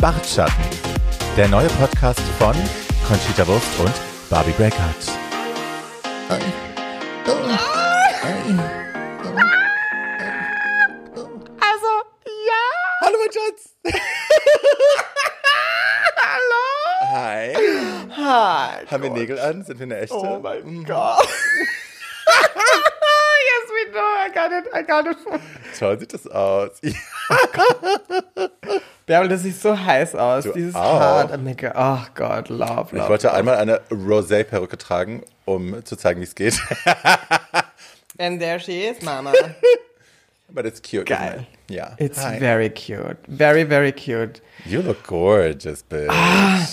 Bartschatten, der neue Podcast von Conchita Wurst und Barbie Breakout. Also, ja. Hallo mein Schatz. Hallo. Hi. Hi. Haben wir Nägel an? Sind wir eine echte? Oh mein Gott. yes, we know. I got it. I got it. Toll sieht das aus. Bärbel, das sieht so heiß aus. Du Dieses auch. Haar. Mega. Oh Gott, love, Ich love. wollte einmal eine Rosé-Perücke tragen, um zu zeigen, wie es geht. And there she is, Mama. Das ist cute. Geil. it? Ja. It's Hi. very cute. Very, very cute. You look gorgeous, bitch.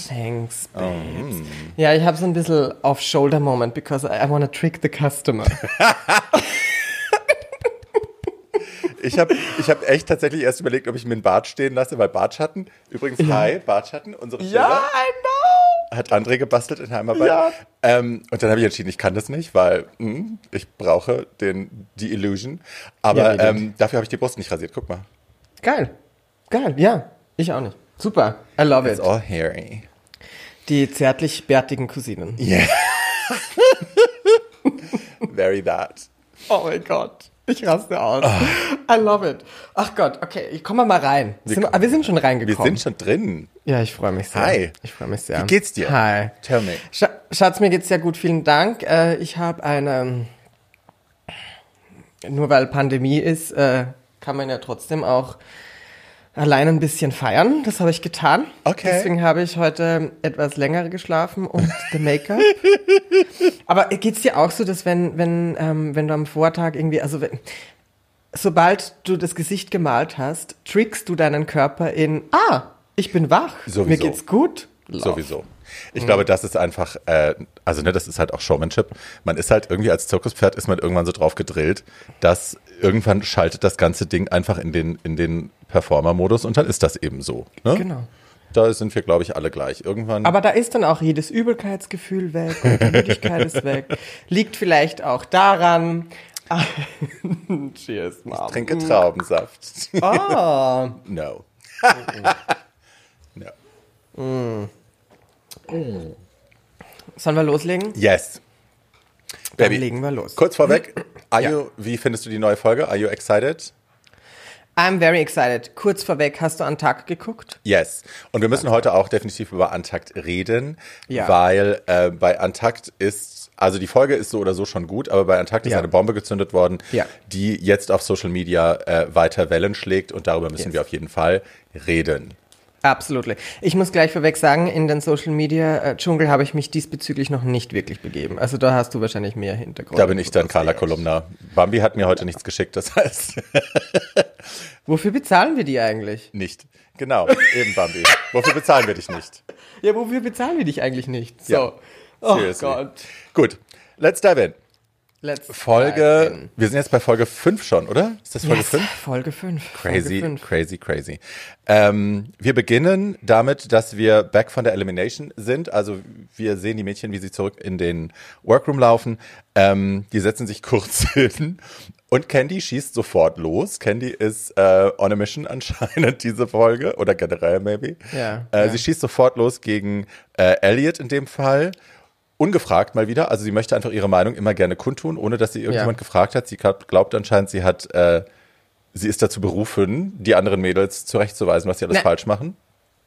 Thanks, babes. Mm. Ja, ich habe so ein bisschen off-shoulder-Moment, because I, I want to trick the customer. Ich habe ich hab echt tatsächlich erst überlegt, ob ich mir einen Bart stehen lasse, weil Bartschatten, übrigens, hi, Bartschatten, unsere Stelle ja, I know. hat André gebastelt in Heimarbeit. Ja. Ähm, und dann habe ich entschieden, ich kann das nicht, weil hm, ich brauche den, die Illusion. Aber Ja, ähm, dafür habe ich die Brust nicht rasiert. Guck mal. Geil. Geil, ja. Ich auch nicht. Super. I love It's it. all hairy. Die zärtlich bärtigen Cousinen. Yeah. Very that. Oh mein Gott. Ich raste aus. I love it. Ach Gott, okay, ich komme mal rein. Sind wir, ah, wir sind schon Wir reingekommen. sind schon drin. ja, ich freue mich sehr. Hi. Ich freue mich sehr. Wie geht's dir? Hi. Tell me. Sch Schatz, mir geht's sehr gut, vielen Dank. Äh, ich habe eine, nur weil Pandemie ist, äh, kann man ja trotzdem auch allein ein bisschen feiern. Das habe ich getan. Okay. Deswegen habe ich heute etwas länger geschlafen und the Make-up. Aber geht's dir auch so, dass wenn, wenn, ähm, wenn du am Vortag irgendwie, also wenn, sobald du das Gesicht gemalt hast, trickst du deinen Körper in, ah, ich bin wach, Sowieso. mir geht's gut. Love. Sowieso. Ich glaube, das ist einfach, äh, also ne, das ist halt auch Showmanship. Man ist halt irgendwie als Zirkuspferd ist man irgendwann so drauf gedrillt, dass irgendwann schaltet das ganze Ding einfach in den, in den Performer-Modus und dann ist das eben so. Ne? Genau. Da sind wir, glaube ich, alle gleich. Irgendwann. Aber da ist dann auch jedes Übelkeitsgefühl weg und die Müdigkeit ist weg. Liegt vielleicht auch daran. Cheers, Mom. trinke Traubensaft. Ah, no. no. Sollen wir loslegen? Yes. Dann Baby, legen wir los. kurz vorweg, are Ja. you, wie findest du die neue Folge? Are you excited? I'm very excited. Kurz vorweg, hast du an Tag geguckt? Yes. Und wir müssen heute auch definitiv über Antakt reden, Ja. weil äh, bei Antakt ist, also die Folge ist so oder so schon gut, aber bei Antakt ist Ja. eine Bombe gezündet worden, Ja. die jetzt auf Social Media äh, weiter Wellen schlägt und darüber müssen Yes. wir auf jeden Fall reden. Absolut. Ich muss gleich vorweg sagen, in den Social Media äh, Dschungel habe ich mich diesbezüglich noch nicht wirklich begeben. Also da hast du wahrscheinlich mehr Hintergrund. Da bin ich dann Carla Kolumna. Bambi hat mir heute nichts geschickt, das heißt Wofür bezahlen wir die eigentlich? nicht. Genau, eben Bambi. Wofür bezahlen wir dich nicht? Ja, wofür bezahlen wir dich eigentlich nicht? So. Ja. Oh. Gott. Gut, let's dive in. Let's Folge, wir sind jetzt bei Folge 5 schon, oder? Ist das Folge Yes, 5? Folge 5. Crazy, Folge 5. crazy, crazy. Ähm, wir beginnen damit, dass wir back von der Elimination sind. Also wir sehen die Mädchen, wie sie zurück in den Workroom laufen. Ähm, die setzen sich kurz hin und Candy schießt sofort los. Candy ist äh, on a mission anscheinend diese Folge oder generell maybe. Ja, Äh, ja. Sie schießt sofort los gegen äh, Elliot in dem Fall. Ungefragt mal wieder. Also sie möchte einfach ihre Meinung immer gerne kundtun, ohne dass sie irgendjemand Ja. gefragt hat. Sie glaubt, anscheinend, sie hat äh, sie ist dazu berufen, die anderen Mädels zurechtzuweisen, was sie alles Na. falsch machen.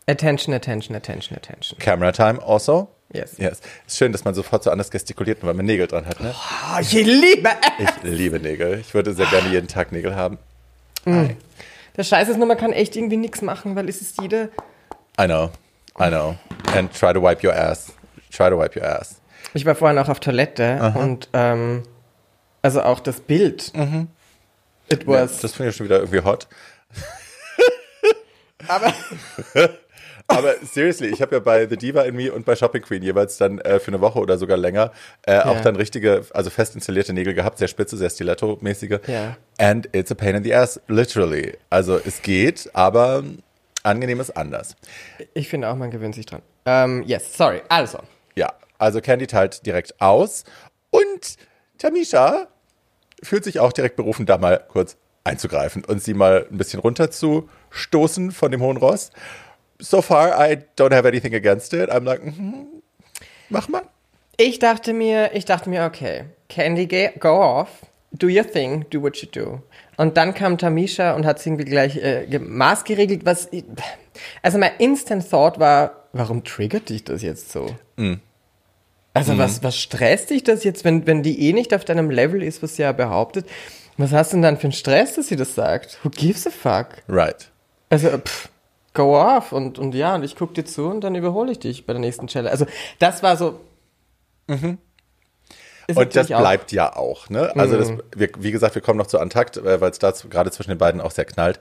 Attention, attention, attention, attention. Camera time also. Yes. Yes. Ist schön, dass man sofort so anders gestikuliert, weil man Nägel dran hat, ne? Oh, ich liebe es. Ich liebe Nägel. Ich würde sehr gerne jeden Tag Nägel haben. Der Scheiß ist nur, man kann echt irgendwie nichts machen, weil es ist jede. I know. I know. And try to wipe your ass. Try to wipe your ass. Ich war vorhin auch auf Toilette und ähm, also auch das Bild. It Mhm. Ja, was. das finde ich schon wieder irgendwie hot. aber Aber seriously, ich habe ja bei The Diva in Me und bei Shopping Queen jeweils dann äh, für eine Woche oder sogar länger äh, auch dann richtige, also fest installierte Nägel gehabt, sehr spitze, sehr stiletto-mäßige. Ja. And it's a pain in the ass, literally. Also es geht, aber angenehm ist anders. ich finde auch, man gewöhnt sich dran. Ähm, yes, sorry. Also. Ja, also Candy teilt direkt aus und Tamisha fühlt sich auch direkt berufen, da mal kurz einzugreifen und sie mal ein bisschen runterzustoßen von dem hohen Ross. so far, I don't have anything against it. I'm like, mhm, mach mal. Ich dachte mir, ich dachte mir, okay, Candy, go off, do your thing, do what you do. Und dann kam Tamisha und hat es irgendwie gleich äh, maßgeregelt, was. Also mein Instant Thought war, warum triggert dich das jetzt so? Also was, was stresst dich das jetzt, wenn, wenn die eh nicht auf deinem Level ist, was sie ja behauptet? Was hast du denn dann für einen Stress, dass sie das sagt? Who gives a fuck? Right. Also, pff, go off und, und ja, und ich guck dir zu und dann überhole ich dich bei der nächsten Challenge. Also, das war so. Ist Und das natürlich auch- bleibt ja auch, ne? Also, das, wir, wie gesagt, wir kommen noch zu Antakt, äh, weil es da gerade zwischen den beiden auch sehr knallt.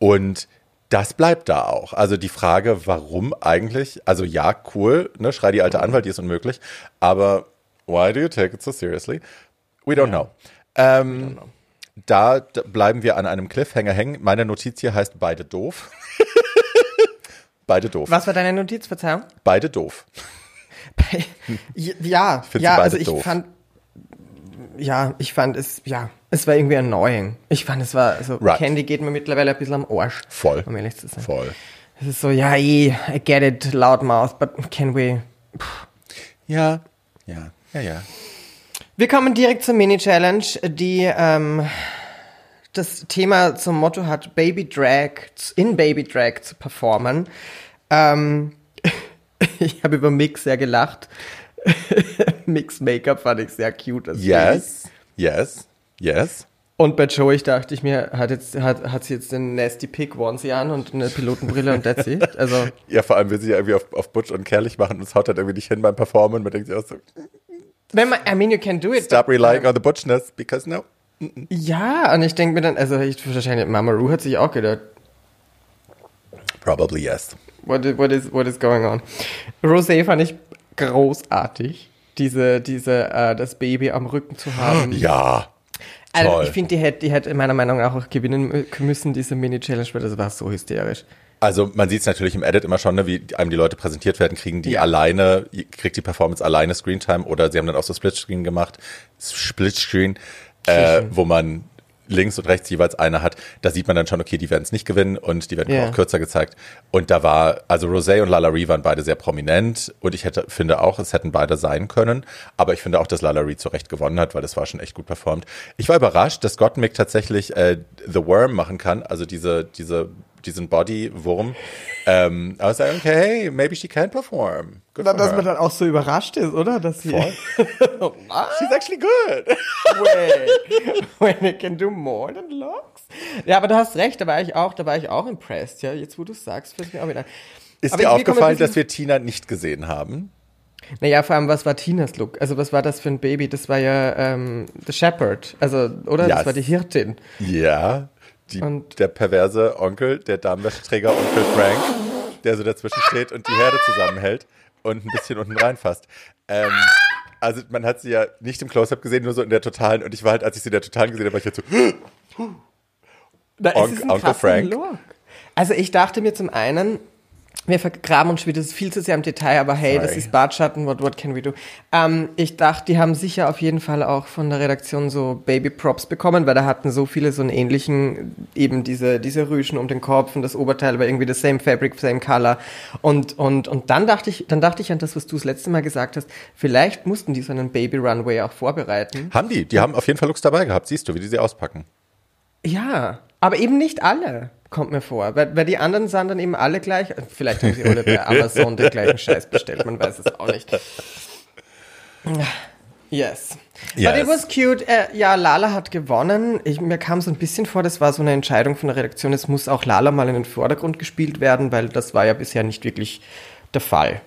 Und das bleibt da auch. Also die Frage, warum eigentlich? Also ja, cool, ne? Schrei die alte an, weil die ist unmöglich. Aber why do you take it so seriously? We don't know. Ähm, Da bleiben wir an einem Cliffhanger hängen. Meine Notiz hier heißt beide doof. beide doof. Was war deine Notiz, Verzeihung? Beide doof. Ja, ja, also ich doof? fand, ja, ich fand es, ja, es war irgendwie annoying. Ich fand, es war, also Right. Candy geht mir mittlerweile ein bisschen am Arsch. Voll. Um ehrlich zu sein. Voll. Es ist so, ja, I get it, loudmouth, but can we? Ja, ja, ja, ja. Wir kommen direkt zur Mini-Challenge, die ähm, das Thema zum Motto hat, Baby Drag, in Baby Drag zu performen. Ähm, ich habe über Mix sehr gelacht. Mix Make-up fand ich sehr cute. Yes, yes, yes. Und bei Joey dachte ich mir, hat, jetzt, hat, hat sie jetzt den Nasty Pig Onesie an und eine Pilotenbrille und that's it. Also, Ja, vor allem will sie ja irgendwie auf, auf Butch und Kerlich machen und es haut halt irgendwie nicht hin beim Performen. Man denkt sich auch so, wenn man, I mean, you can do it. stop but- relying on the Butchness, because no. Ja, und ich denke mir dann, also ich wahrscheinlich, Mama Ru hat sich auch gedacht, Probably yes. what is, what is, what is going on? Rosé fand ich großartig, diese, diese, äh, das Baby am Rücken zu haben. Ja, Also, ich finde, die hätte, die hätte meiner Meinung nach auch gewinnen müssen, diese Mini-Challenge, weil das war so hysterisch. Also man sieht es natürlich im Edit immer schon, ne, wie einem die Leute präsentiert werden, kriegen die Ja. alleine, kriegt die Performance alleine Screentime oder sie haben dann auch so Splitscreen gemacht, Splitscreen, äh, wo man links und rechts jeweils eine hat. Da sieht man dann schon, okay, die werden es nicht gewinnen und die werden Ja. auch kürzer gezeigt. Und da war, also Rosé und Lalaurie waren beide sehr prominent und ich hätte, finde auch, es hätten beide sein können. Aber ich finde auch, dass Lalaurie zu Recht gewonnen hat, weil das war schon echt gut performt. Ich war überrascht, dass Gottmik tatsächlich äh, The Worm machen kann, also diese, diese, diesen Body-Wurm. Ähm, I was like, okay, maybe she can perform. Good for Dass her. man dann auch so überrascht ist, oder? Dass sie. Was? She's actually good. Wait, when it can do more than looks. Ja, aber du hast recht, da war ich auch, da war ich auch impressed, ja. Jetzt, wo du es sagst, fällt mir auch wieder. Ist Aber dir aufgefallen, dass wir Tina nicht gesehen haben? Naja, vor allem, was war Tinas Look? Also, was war das für ein Baby? Das war ja ähm, The Shepherd, also, oder? Ja, Das war die Hirtin. Ja, die, Und- der perverse Onkel, der Damenwäscheträger Onkel Frank, der so dazwischen steht und die Herde zusammenhält und ein bisschen unten reinfasst. Ähm, also man hat sie ja nicht im Close-Up gesehen, nur so in der Totalen. Und ich war halt, als ich sie in der Totalen gesehen habe, war ich jetzt so, Da ist es ein Onkel Frank. Look. Also, ich dachte mir zum einen, wir vergraben uns schon wieder viel zu sehr im Detail, aber hey, das Sorry. ist Bartschatten, what, what can we do? Ähm, ich dachte, die haben sicher auf jeden Fall auch von der Redaktion so Baby-Props bekommen, weil da hatten so viele so einen ähnlichen, eben diese, diese Rüschen um den Kopf und das Oberteil war irgendwie das same fabric, same color. Und, und, und dann dachte ich, dann dachte ich an das, was du das letzte Mal gesagt hast, vielleicht mussten die so einen Baby-Runway auch vorbereiten. haben die? Die haben auf jeden Fall Looks dabei gehabt. Siehst du, wie die sie auspacken. Ja, aber eben nicht alle, kommt mir vor. Weil, weil die anderen sahen dann eben alle gleich. Vielleicht haben sie alle bei Amazon den gleichen Scheiß bestellt, man weiß es auch nicht. Yes. But Yes. it was cute. Äh, ja, Lala hat gewonnen. Ich, mir kam so ein bisschen vor, das war so eine Entscheidung von der Redaktion. Es muss auch Lala mal in den Vordergrund gespielt werden, weil das war ja bisher nicht wirklich der Fall.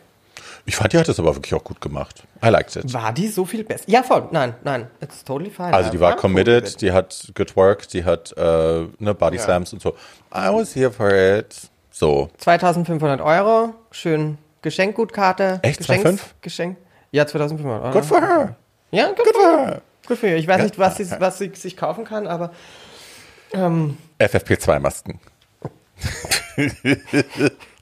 Ich fand, die hat das aber wirklich auch gut gemacht. I liked it. War die so viel besser? Ja, voll. Nein, nein. It's totally fine. Also die war I'm cool committed, it. die hat good work, die hat äh, ne, Body Slams und so. I was here for it. So. 2500 Euro, schön Geschenkgutkarte. Echt? Geschenks- 2,5? Geschenk. Ja, 2500 Euro. Good for her. Ja, good, Good for her. her. Good for you. Ich weiß nicht, was sie, was sie sich kaufen kann, aber ähm, FFP2-Masken.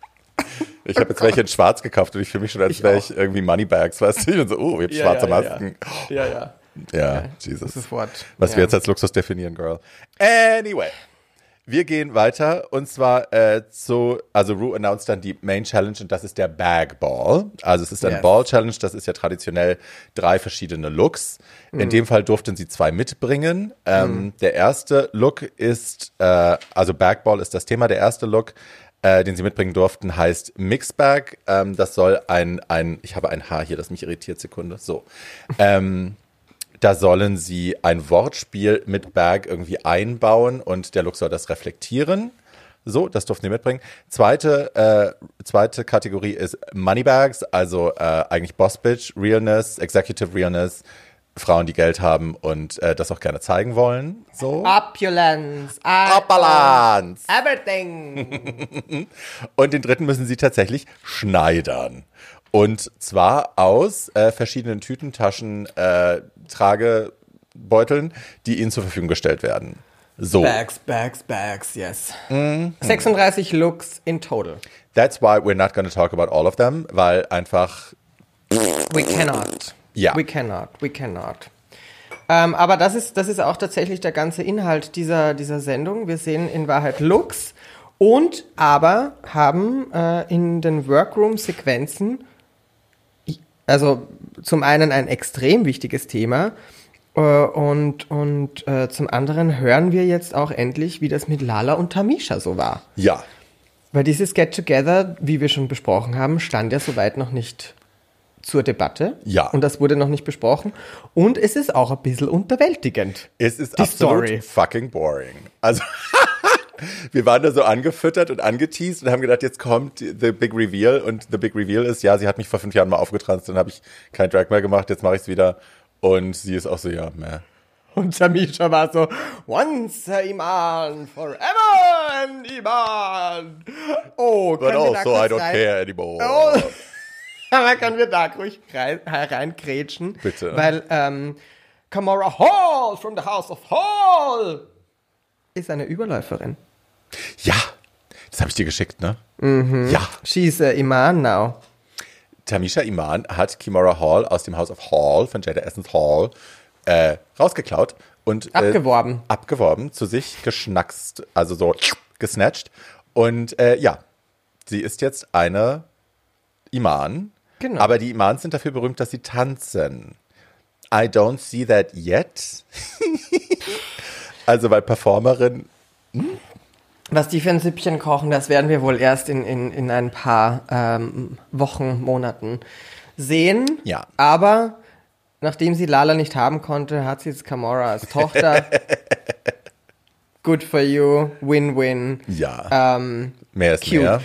ich habe jetzt welche in schwarz gekauft und ich fühle mich schon, als wäre ich irgendwie Moneybags, weißt du? Ich bin so, oh, ich habe schwarze Masken. Ja, ja. Ja, Jesus. Was ja. wir jetzt als Luxus definieren, Girl. Anyway. Wir gehen weiter und zwar äh, zu, also Rue announced dann die Main Challenge und das ist der Bag Ball. Also es ist eine Yes. Ball Challenge, das ist ja traditionell drei verschiedene Looks. In dem Fall durften sie zwei mitbringen. Ähm, Der erste Look ist, äh, also Bag Ball ist das Thema. Der erste Look, äh, den sie mitbringen durften, heißt Mixbag. Ähm, das soll ein, ein, ich habe ein Haar hier, das mich irritiert, Sekunde. So. Ähm, da sollen sie ein Wortspiel mit Bag irgendwie einbauen und der Look soll das reflektieren. So, das durften sie mitbringen. Zweite, äh, zweite Kategorie ist Moneybags, also äh, eigentlich Boss Bitch, Realness, Executive Realness, Frauen, die Geld haben und äh, das auch gerne zeigen wollen. So. Opulence. Balance. Everything. Und den dritten müssen sie tatsächlich schneidern. Und zwar aus äh, verschiedenen Tütentaschen, äh, Tragebeuteln, die ihnen zur Verfügung gestellt werden. So, Bags, Bags, Bags, yes. Mhm. 36 Looks in total. that's why we're not going to talk about all of them, weil einfach, We cannot. Ja. We cannot. We cannot. Ähm, aber das ist, das ist auch tatsächlich der ganze Inhalt dieser, dieser Sendung. Wir sehen in Wahrheit Looks und aber haben äh, in den Workroom-Sequenzen, also zum einen ein extrem wichtiges Thema äh, und, und äh, zum anderen hören wir jetzt auch endlich, wie das mit Lala und Tamisha so war. ja, Weil dieses Get Together, wie wir schon besprochen haben, stand ja soweit noch nicht zur Debatte. Ja. Und das wurde noch nicht besprochen. Und es ist auch ein bisschen unterwältigend. es ist Die absolut Story. fucking boring. Also, wir waren da so angefüttert und angeteased und haben gedacht, jetzt kommt the big reveal und the big reveal ist, ja, sie hat mich vor fünf Jahren mal aufgetranst, dann habe ich kein Drag mehr gemacht, jetzt mache ich es wieder. Und sie ist auch so, ja, meh. Und Tamisha war so, once a Iman, forever an Iman. Oh, But also, I don't care anymore. Oh. Aber können wir da ruhig rein, reinkrätschen? Bitte. Weil ähm, Kamora Hall from the House of Hall ist eine Überläuferin. Ja, das habe ich dir geschickt, ne? Mhm. Ja. She's a Iman now. Tamisha Iman hat Kimora Hall aus dem House of Hall von Jada Essence Hall äh, rausgeklaut und äh, Abgeworben. abgeworben, zu sich geschnackst, also so gesnatcht. Und äh, ja, sie ist jetzt eine Iman. Genau. Aber die Imans sind dafür berühmt, dass sie tanzen. I don't see that yet. also, weil Performerin Was die für ein Süppchen kochen, das werden wir wohl erst in, in, in ein paar ähm, Wochen, Monaten sehen. Ja. Aber nachdem sie Lala nicht haben konnte, hat sie jetzt Kamora als Tochter. Good for you, win-win. Ja. Ähm, mehr ist cute. mehr.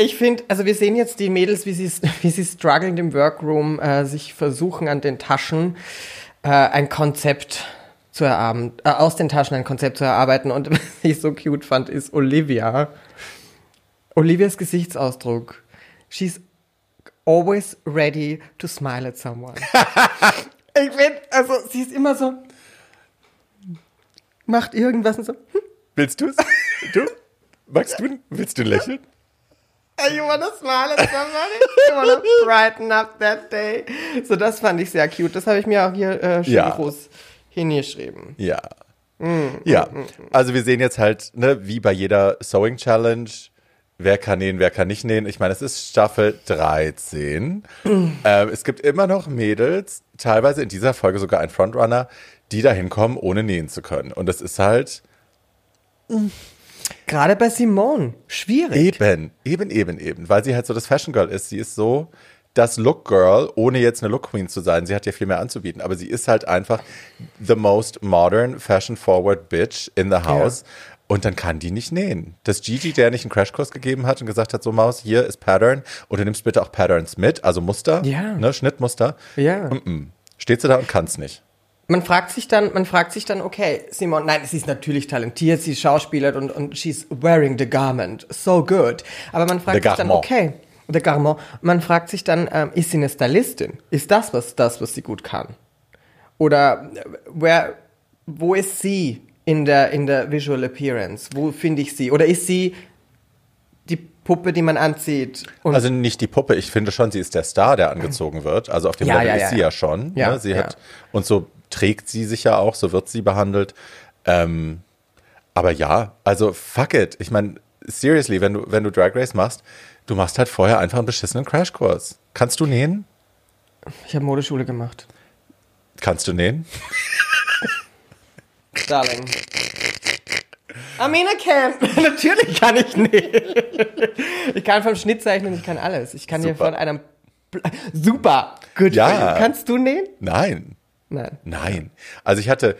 Ich finde, also wir sehen jetzt die Mädels, wie sie, wie sie strugglen im Workroom, äh, sich versuchen an den Taschen äh, ein Konzept zu erarbeiten, äh, aus den Taschen ein Konzept zu erarbeiten. Und was ich so cute fand, ist Olivia. Olivias Gesichtsausdruck. She's always ready to smile at someone. ich finde, also sie ist immer so, macht irgendwas und so, Willst du's? Du? Magst du? Willst du lächeln? You wanna smile at somebody? You wanna brighten up that day? So, das fand ich sehr cute. Das habe ich mir auch hier äh, schön Ja. groß hingeschrieben. Ja. Ja. Also wir sehen jetzt halt, ne, wie bei jeder Sewing Challenge, wer kann nähen, wer kann nicht nähen. Ich meine, es ist Staffel 13. ähm, es gibt immer noch Mädels, teilweise in dieser Folge sogar ein Frontrunner, die dahin kommen, ohne nähen zu können. Und das ist halt Gerade bei Simone. Schwierig. eben, eben, eben, eben, weil sie halt so das Fashion Girl ist. Sie ist so das Look Girl, ohne jetzt eine Look Queen zu sein. Sie hat ja viel mehr anzubieten, aber sie ist halt einfach the most modern, fashion forward bitch in the house. Und dann kann die nicht nähen. Dass Gigi, der nicht einen Crashkurs gegeben hat und gesagt hat, so Maus, hier ist Pattern und du nimmst bitte auch Patterns mit, also Muster, Ja. ne, Schnittmuster. Ja. Mm-mm. Steht sie da und kann's nicht. Man fragt sich dann, man fragt sich dann, okay, Simone, nein, sie ist natürlich talentiert, sie ist Schauspielerin und, und she's wearing the garment. So good. Aber man fragt The sich dann, okay, the garment. Man fragt sich dann, ähm, ist sie eine Stylistin? Ist das was, das, was sie gut kann? Oder äh, where, wo ist sie in der, in der Visual Appearance? Wo finde ich sie? Oder ist sie die Puppe, die man anzieht? Also nicht die Puppe, ich finde schon, sie ist der Star, der angezogen wird. Also auf dem Ja, Level ja, ist ja, sie ja. ja schon. Ja, ne? Sie hat, und so trägt sie sich ja auch, so wird sie behandelt. Ähm, Aber ja, also fuck it. Ich meine, seriously, wenn du, wenn du Drag Race machst, du machst halt vorher einfach einen beschissenen Crashkurs. Kannst du nähen? Ich habe Modeschule gemacht. Kannst du nähen? Darling. I can. Natürlich kann ich nähen. Ich kann vom Schnitt zeichnen, ich kann alles. Ich kann dir Super. von einem... Super. Good Ja. Kannst du nähen? Nein. Nein. Nein. Also ich hatte,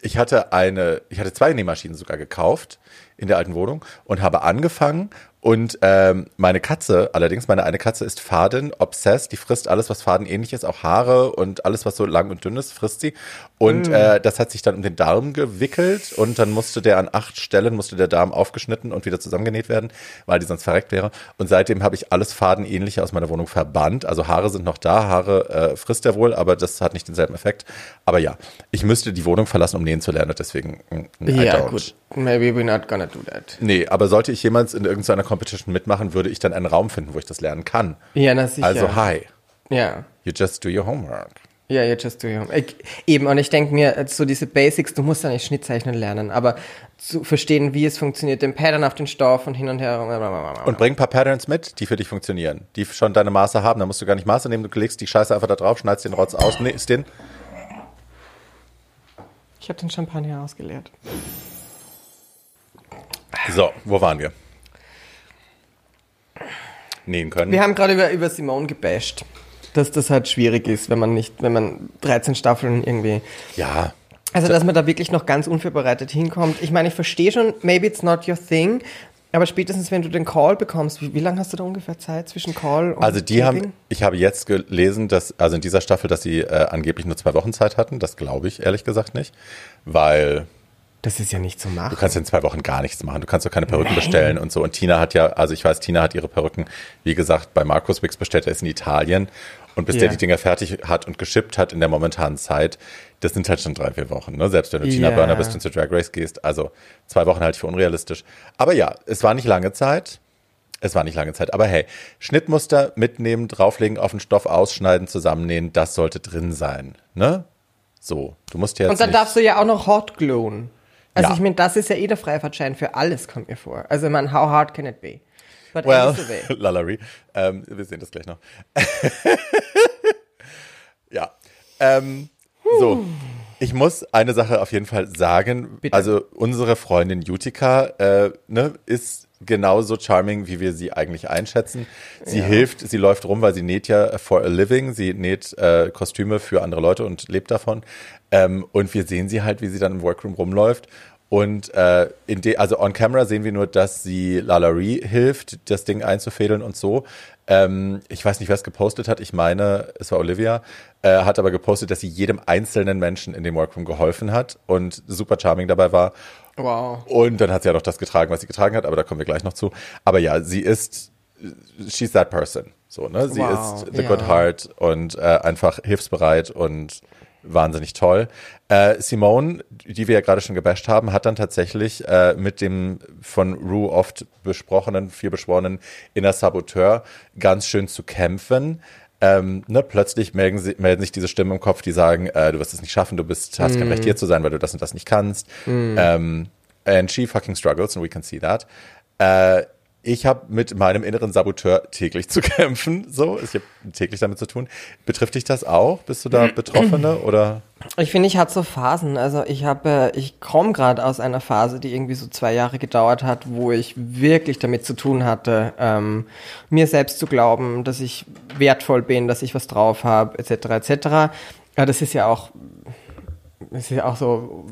ich hatte eine, ich hatte zwei Nähmaschinen sogar gekauft in der alten Wohnung und habe angefangen und ähm, meine Katze, allerdings meine eine Katze ist Faden obsessed, die frisst alles, was Faden ähnlich ist, auch Haare und alles, was so lang und dünn ist, frisst sie. Und äh, das hat sich dann um den Darm gewickelt und dann musste der an acht Stellen, musste der Darm aufgeschnitten und wieder zusammengenäht werden, weil die sonst verreckt wäre. Und seitdem habe ich alles Fadenähnliche aus meiner Wohnung verbannt. Also Haare sind noch da, Haare äh, frisst er wohl, aber das hat nicht denselben Effekt. Aber ja, ich müsste die Wohnung verlassen, um nähen zu lernen, deswegen mm, Ja, don't. gut. Maybe we're not gonna do that. Nee, aber sollte ich jemals in irgendeiner Competition mitmachen, würde ich dann einen Raum finden, wo ich das lernen kann. Ja, na sicher. Also hi, Ja. you just do your homework. Ja, you just do your ich, Eben, und ich denke mir, äh, so diese Basics, du musst ja nicht Schnittzeichnen lernen, aber zu verstehen, wie es funktioniert, den Pattern auf den Stoff und hin und her. Und bring ein paar Patterns mit, die für dich funktionieren, die schon deine Maße haben. Da musst du gar nicht Maße nehmen, du legst die Scheiße einfach da drauf, schneidest den Rotz aus, nähst den. ich habe den Champagner ausgeleert. So, wo waren wir? Nähen können. Wir haben gerade über, über Simone gebasht, dass das halt schwierig ist, wenn man nicht, wenn man 13 Staffeln irgendwie. ja, Also, dass man da wirklich noch ganz unvorbereitet hinkommt. Ich meine, ich verstehe schon, maybe it's not your thing, aber spätestens, wenn du den Call bekommst, wie, wie lange hast du da ungefähr Zeit zwischen Call und Also die Taping? haben, ich habe jetzt gelesen, dass, also in dieser Staffel, dass sie äh, angeblich nur zwei Wochen Zeit hatten. Das glaube ich ehrlich gesagt nicht, weil Das ist ja nicht zu machen. du kannst in zwei Wochen gar nichts machen. Du kannst doch keine Perücken Nein. bestellen und so. Und Tina hat ja, also ich weiß, Tina hat ihre Perücken, wie gesagt, bei Markus Wix bestellt, er ist in Italien. Und bis Ja. der die Dinger fertig hat und geschippt hat in der momentanen Zeit, das sind halt schon drei, vier Wochen. Ne? Selbst wenn du Tina Ja. Burner bist und zur Drag Race gehst. Also zwei Wochen halte ich für unrealistisch. Aber ja, es war nicht lange Zeit. Es war nicht lange Zeit. Aber hey, Schnittmuster mitnehmen, drauflegen, auf den Stoff ausschneiden, zusammennähen, das sollte drin sein. Ne? So, du musst jetzt Und dann nicht, darfst du ja auch noch hot glowen. Also Ja. ich meine, das ist ja eh der Freifahrtschein für alles, kommt mir vor. Also ich meine, how hard can it be? But Well. Lallery. Ähm, wir sehen das gleich noch. ja. Ähm, so. Ich muss eine Sache auf jeden Fall sagen. Bitte. Also unsere Freundin Utica äh, ne, ist genauso charming, wie wir sie eigentlich einschätzen. Sie hilft, sie läuft rum, weil sie näht ja for a living. Sie näht äh, Kostüme für andere Leute und lebt davon. Ähm, und wir sehen sie halt, wie sie dann im Workroom rumläuft. Und äh, in de, also on camera sehen wir nur, dass sie Lalaurie hilft, das Ding einzufädeln und so. Ähm, ich weiß nicht, wer es gepostet hat. Ich meine, es war Olivia. Äh, hat aber gepostet, dass sie jedem einzelnen Menschen in dem Workroom geholfen hat und super charming dabei war. Wow. Und dann hat sie ja noch das getragen, was sie getragen hat, aber da kommen wir gleich noch zu. Aber ja, sie ist, she's that person. So, ne? Sie Wow, ist the ja. good heart und äh, einfach hilfsbereit und wahnsinnig toll. Äh, Simone, die wir ja gerade schon gebasht haben, hat dann tatsächlich äh, mit dem von Rue oft besprochenen, viel beschworenen Inner Saboteur ganz schön zu kämpfen. Ähm, ne, plötzlich melden, sie, melden sich diese Stimmen im Kopf, die sagen, äh, du wirst es nicht schaffen, du bist, hast kein Recht hier zu sein, weil du das und das nicht kannst. Ähm, and she fucking struggles and we can see that. Äh, ich habe mit meinem inneren Saboteur täglich zu kämpfen. So, ich habe täglich damit zu tun. Betrifft dich das auch? Bist du da Betroffene oder? Ich finde, ich hatte so Phasen. Also ich habe, äh, ich komme gerade aus einer Phase, die irgendwie so zwei Jahre gedauert hat, wo ich wirklich damit zu tun hatte, ähm, mir selbst zu glauben, dass ich wertvoll bin, dass ich was drauf habe, etc. etc. Ja, das ist ja auch, das ist ja auch so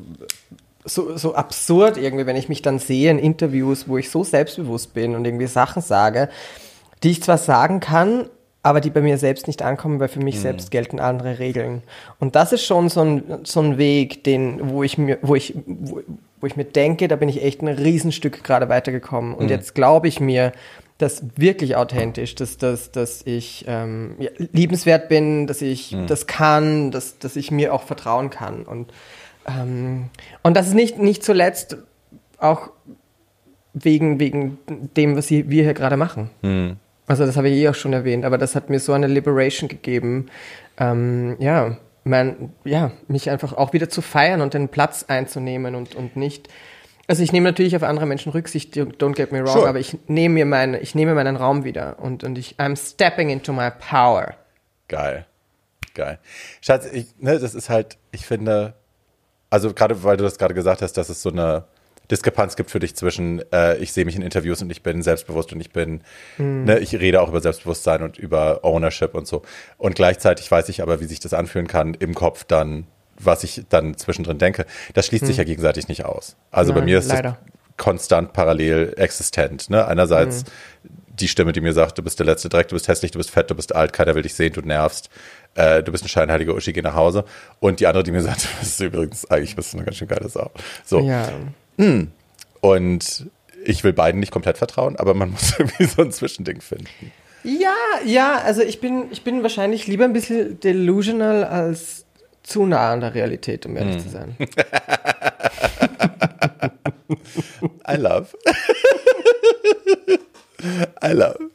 so, so absurd irgendwie, wenn ich mich dann sehe in Interviews, wo ich so selbstbewusst bin und irgendwie Sachen sage, die ich zwar sagen kann, aber die bei mir selbst nicht ankommen, weil für mich selbst gelten andere Regeln. Und das ist schon so ein, so ein Weg, den, wo ich mir, wo ich, wo, wo ich mir denke, da bin ich echt ein Riesenstück gerade weitergekommen. Und jetzt glaube ich mir, dass wirklich authentisch, dass, dass, dass ich ähm, ja, liebenswert bin, dass ich das kann, dass, dass ich mir auch vertrauen kann. Und ähm, und das ist nicht, nicht zuletzt auch wegen, wegen dem, was wir hier gerade machen. Also das habe ich eh auch schon erwähnt, aber das hat mir so eine Liberation gegeben, ähm, ja, mein, ja, mich einfach auch wieder zu feiern und den Platz einzunehmen und, und nicht Also ich nehme natürlich auf andere Menschen Rücksicht, don't get me wrong, Sure. aber ich nehme mir meine, ich nehme meinen Raum wieder und, und ich, I'm stepping into my power. Geil. Geil. Schatz, ich, ne, das ist halt, ich finde, also gerade weil du das gerade gesagt hast, dass es so eine Diskrepanz gibt für dich zwischen, äh, ich sehe mich in Interviews und ich bin selbstbewusst und ich bin, ne, ich rede auch über Selbstbewusstsein und über Ownership und so. Und gleichzeitig weiß ich aber, wie sich das anfühlen kann im Kopf dann, was ich dann zwischendrin denke. Das schließt sich ja gegenseitig nicht aus. Also bei Nein, mir ist leider. das konstant parallel existent. Ne? Einerseits die Stimme, die mir sagt, du bist der letzte Dreck, du bist hässlich, du bist fett, du bist alt, keiner will dich sehen, du nervst, äh, du bist ein scheinheiliger Uschi, geh nach Hause. Und die andere, die mir sagt, du bist übrigens, eigentlich bist du eine ganz schön geile Sau. So. Ja. Und ich will beiden nicht komplett vertrauen, aber man muss irgendwie so ein Zwischending finden. Ja, ja, also ich bin, ich bin wahrscheinlich lieber ein bisschen delusional als zu nah an der Realität, um ehrlich zu sein. I love. I love.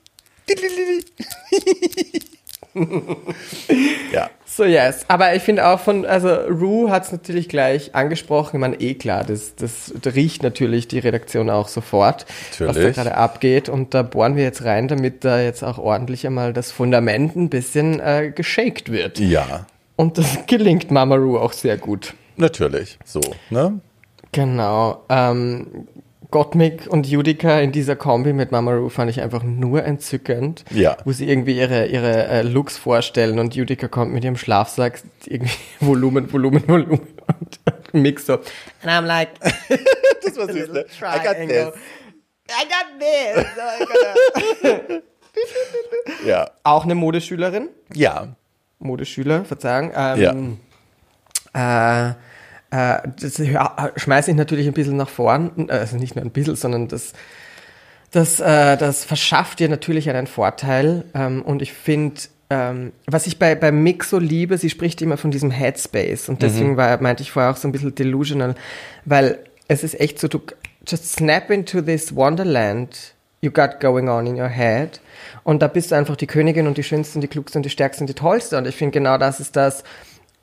ja. So, yes. Aber ich finde auch von, also Rue hat es natürlich gleich angesprochen. Ich meine, eh klar, das, das, riecht natürlich die Redaktion auch sofort, was da Natürlich. gerade abgeht. Und da bohren wir jetzt rein, damit da jetzt auch ordentlich einmal das Fundament ein bisschen äh, geshaked wird. Ja, Und das gelingt Mama Rue auch sehr gut. natürlich. So, ne? Genau. Ähm, Gottmik und Judika in dieser Kombi mit Mama Ru fand ich einfach nur entzückend. Ja. Wo sie irgendwie ihre, ihre äh, Looks vorstellen und Judika kommt mit ihrem Schlafsack irgendwie Volumen, Volumen, Volumen und Mick so. And I'm like, Das war süß, ne? I got this. I got this. So, I gotta- Ja. Auch eine Modeschülerin. Ja. Modeschüler, Verzeihung. Ähm, äh, äh, das ja, schmeiße ich natürlich ein bisschen nach vorn, also nicht nur ein bisschen, sondern das, das, äh, das verschafft dir natürlich einen Vorteil. Ähm, und ich finde, ähm, was ich bei, bei Mick so liebe, sie spricht immer von diesem Headspace. Und deswegen war, meinte ich vorher auch so ein bisschen delusional, weil es ist echt so, du just snap into this wonderland you got going on in your head. Und da bist du einfach die Königin und die Schönste und die Klugste und die Stärkste und die Tollste. Und ich finde, genau das ist das,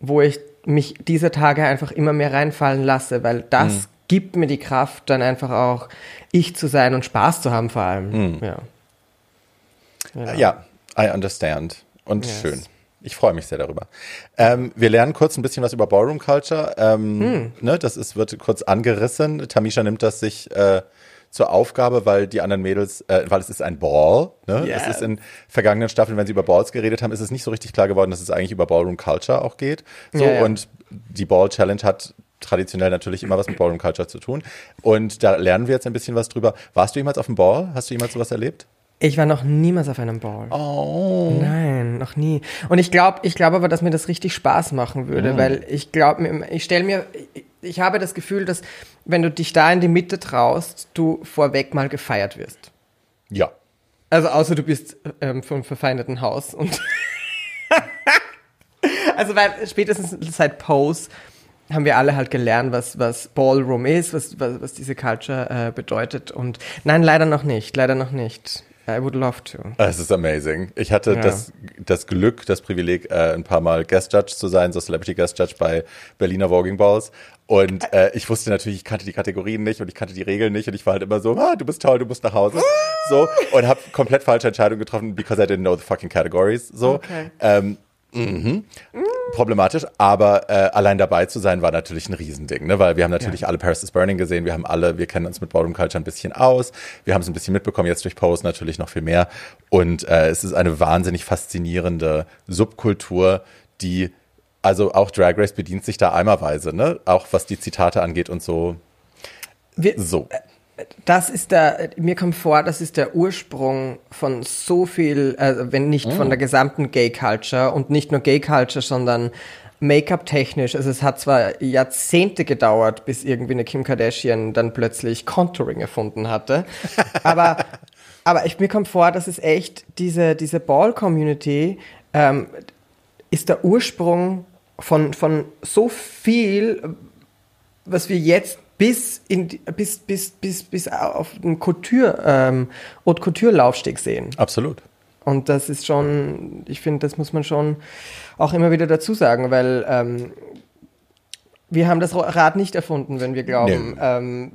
wo ich mich diese Tage einfach immer mehr reinfallen lasse, weil das gibt mir die Kraft, dann einfach auch ich zu sein und Spaß zu haben vor allem. Ja. Genau. Ja, I understand. Und Yes. schön. Ich freue mich sehr darüber. Ähm, wir lernen kurz ein bisschen was über Ballroom Culture. Ähm, Hm. ne, das ist, wird kurz angerissen. Tamisha nimmt das sich äh, zur Aufgabe, weil die anderen Mädels, äh, weil es ist ein Ball. Ne? Yes. Es ist in vergangenen Staffeln, wenn sie über Balls geredet haben, ist es nicht so richtig klar geworden, dass es eigentlich über Ballroom Culture auch geht. So, Ja, ja. Und die Ball Challenge hat traditionell natürlich immer was mit Ballroom Culture zu tun. Und da lernen wir jetzt ein bisschen was drüber. Warst du jemals auf dem Ball? Hast du jemals sowas erlebt? Ich war noch niemals auf einem Ball. Oh. Nein, noch nie. Und ich glaube, ich glaube aber, dass mir das richtig Spaß machen würde, weil ich glaube, ich stelle mir, ich, ich habe das Gefühl, dass wenn du dich da in die Mitte traust, du vorweg mal gefeiert wirst. Ja. Also außer du bist ähm, vom verfeindeten Haus und also weil spätestens seit Pose haben wir alle halt gelernt, was, was Ballroom ist, was, was, was diese Culture äh, bedeutet. Und nein, leider noch nicht, leider noch nicht. I would love to. Es ist amazing. Ich hatte Ja. das, das Glück, das Privileg, äh, ein paar Mal Guest Judge zu sein, so Celebrity Guest Judge bei Berliner Voguing Balls. Und äh, ich wusste natürlich, ich kannte die Kategorien nicht und ich kannte die Regeln nicht und ich war halt immer so, ah, du bist toll, du musst nach Hause. So. Und habe komplett falsche Entscheidungen getroffen, because I didn't know the fucking categories. So. Okay. Ähm, mhm. Problematisch, aber äh, allein dabei zu sein war natürlich ein Riesending, ne? weil wir haben natürlich Ja. alle Paris is Burning gesehen, wir haben alle, wir kennen uns mit Ballroom Culture ein bisschen aus, wir haben es ein bisschen mitbekommen, jetzt durch Pose natürlich noch viel mehr und äh, es ist eine wahnsinnig faszinierende Subkultur, die, also auch Drag Race bedient sich da eimerweise, ne? auch was die Zitate angeht und so. Wir, So. Das ist der, mir kommt vor, das ist der Ursprung von so viel, also wenn nicht von der gesamten Gay Culture und nicht nur Gay Culture, sondern Make-up technisch. Also es hat zwar Jahrzehnte gedauert, bis irgendwie eine Kim Kardashian dann plötzlich Contouring erfunden hatte, aber aber ich, mir kommt vor, dass es echt diese diese Ball-Community ähm, ist der Ursprung von von so viel, was wir jetzt bis in bis bis bis bis auf den Couture ähm, Haute Couture Laufsteg sehen. Absolut. Und das ist schon, ich finde, das muss man schon auch immer wieder dazu sagen, weil ähm, wir haben das Rad nicht erfunden, wenn wir glauben, Nee. ähm,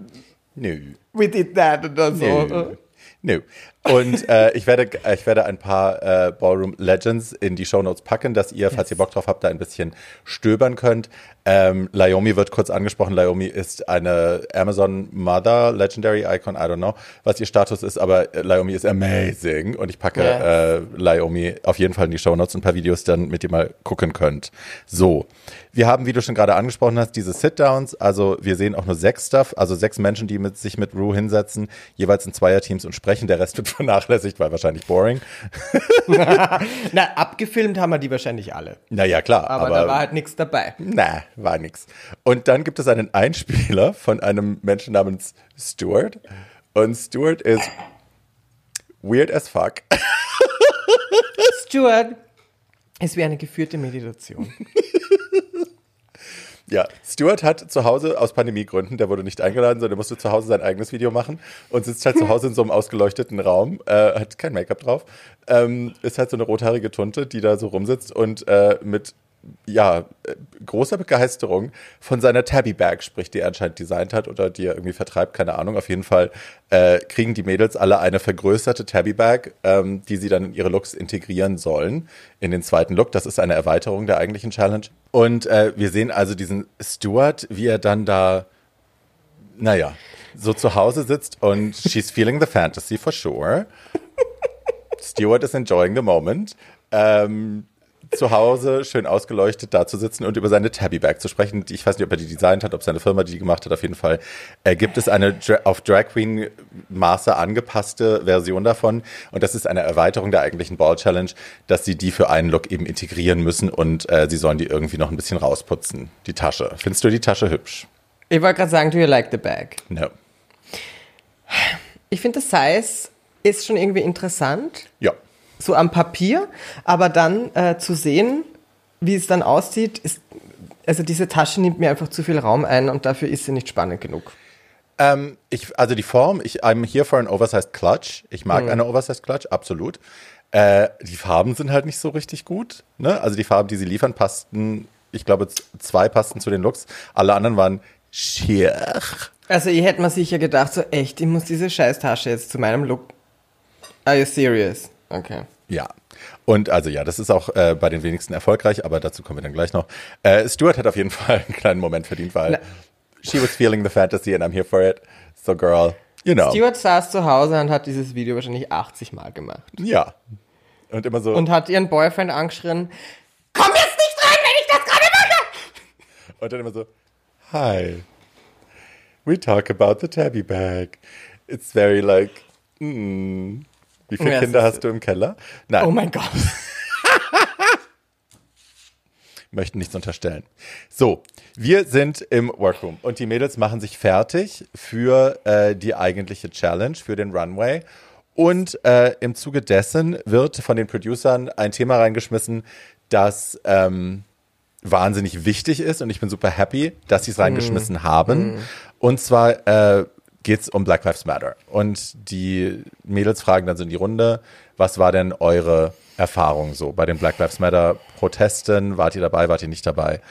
Nö. We did that oder so. Nö. Nö. Und äh, ich, werde, ich werde ein paar äh, Ballroom Legends in die Shownotes packen, dass ihr, falls ihr Bock drauf habt, da ein bisschen stöbern könnt. Ähm, Laomi wird kurz angesprochen. Laomi ist eine Amazon Mother Legendary Icon. I don't know, was ihr Status ist, aber Laomi ist amazing. Und ich packe Yes. äh, Laomi auf jeden Fall in die Shownotes und ein paar Videos dann mit ihr mal gucken könnt. So. Wir haben, wie du schon gerade angesprochen hast, diese Sit-Downs. Also wir sehen auch nur sechs Stuff, also sechs Menschen, die mit, sich mit Rue hinsetzen, jeweils in Zweierteams und sprechen. Der Rest wird vernachlässigt, weil wahrscheinlich boring. Na, abgefilmt haben wir die wahrscheinlich alle. Naja, klar. Aber, Aber, da war halt nichts dabei. na, war nix. Und dann gibt es einen Einspieler von einem Menschen namens Stuart. Und Stuart ist weird as fuck. Stuart ist wie eine geführte Meditation. Ja, Stuart hat zu Hause aus Pandemiegründen, der wurde nicht eingeladen, sondern musste zu Hause sein eigenes Video machen und sitzt halt zu Hause in so einem ausgeleuchteten Raum, äh, hat kein Make-up drauf, ähm, ist halt so eine rothaarige Tunte, die da so rumsitzt und äh, mit ja, äh, großer Begeisterung von seiner Tabby Bag spricht, die er anscheinend designt hat oder die er irgendwie vertreibt, keine Ahnung. Auf jeden Fall äh, kriegen die Mädels alle eine vergrößerte Tabby Bag, ähm, die sie dann in ihre Looks integrieren sollen, in den zweiten Look. Das ist eine Erweiterung der eigentlichen Challenge. Und äh, wir sehen also diesen Stuart, wie er dann da, naja, so zu Hause sitzt und she's feeling the fantasy for sure. Stuart is enjoying the moment. Ähm, zu Hause schön ausgeleuchtet da zu sitzen und über seine Tabby Bag zu sprechen. Ich weiß nicht, ob er die designt hat, ob seine Firma die gemacht hat. Auf jeden Fall äh, gibt es eine Dra auf Drag Queen Maße angepasste Version davon. Und das ist eine Erweiterung der eigentlichen Ball Challenge, dass sie die für einen Look eben integrieren müssen und äh, sie sollen die irgendwie noch ein bisschen rausputzen. Die Tasche. Findest du die Tasche hübsch? Ich wollte gerade sagen, do you like the bag? No. Ich finde, das Size ist schon irgendwie interessant, Ja. So am Papier, aber dann äh, zu sehen, wie es dann aussieht, ist, also diese Tasche nimmt mir einfach zu viel Raum ein und dafür ist sie nicht spannend genug. Ähm, ich, also die Form, ich, I'm here for an oversized clutch. Ich mag eine oversized clutch, absolut. Äh, die Farben sind halt nicht so richtig gut. Ne? Also die Farben, die sie liefern, passten, ich glaube, zwei passten zu den Looks. Alle anderen waren schier. Also ich hätte mir sicher gedacht, so echt, ich muss diese Scheißtasche jetzt zu meinem Look. Are you serious? Okay. Ja. Und also ja, das ist auch äh, bei den wenigsten erfolgreich, aber dazu kommen wir dann gleich noch. Äh, Stuart hat auf jeden Fall einen kleinen Moment verdient, weil she was feeling the fantasy and I'm here for it. So girl, you know. Stuart saß zu Hause und hat dieses Video wahrscheinlich 80 Mal gemacht. Ja. Und immer so. Und hat ihren Boyfriend angeschrien, komm jetzt nicht rein, wenn ich das gerade mache! Und dann immer so, hi, we talk about the tabby bag. It's very like, mm, wie viele Ja, Kinder hast du im Keller? Nein, Oh mein Gott. möchten nichts unterstellen. So, wir sind im Workroom und die Mädels machen sich fertig für äh, die eigentliche Challenge, für den Runway. Und äh, im Zuge dessen wird von den Producern ein Thema reingeschmissen, das ähm, wahnsinnig wichtig ist und ich bin super happy, dass sie es reingeschmissen haben. Und zwar äh, geht es um Black Lives Matter. Und die Mädels fragen dann so in die Runde, was war denn eure Erfahrung so bei den Black Lives Matter Protesten? Wart ihr dabei, wart ihr nicht dabei?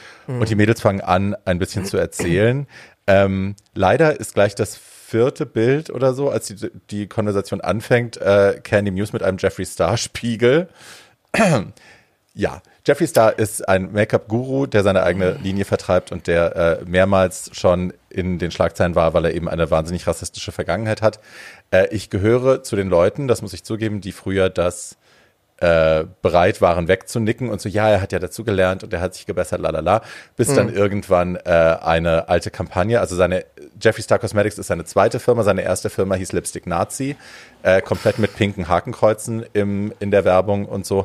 Und die Mädels fangen an, ein bisschen zu erzählen. Ähm, leider ist gleich das vierte Bild oder so, als die, die Konversation anfängt, äh, Candy Muse mit einem Jeffree Star Spiegel. Ja, Jeffree Star ist ein Make-up-Guru, der seine eigene Linie vertreibt und der äh, mehrmals schon in den Schlagzeilen war, weil er eben eine wahnsinnig rassistische Vergangenheit hat. Äh, ich gehöre zu den Leuten, das muss ich zugeben, die früher das äh, bereit waren wegzunicken und so, ja, er hat ja dazu gelernt und er hat sich gebessert, lalala, bis dann irgendwann äh, eine alte Kampagne, also seine Jeffree Star Cosmetics ist seine zweite Firma, seine erste Firma hieß Lipstick Nazi, äh, komplett mit pinken Hakenkreuzen im, in der Werbung und so.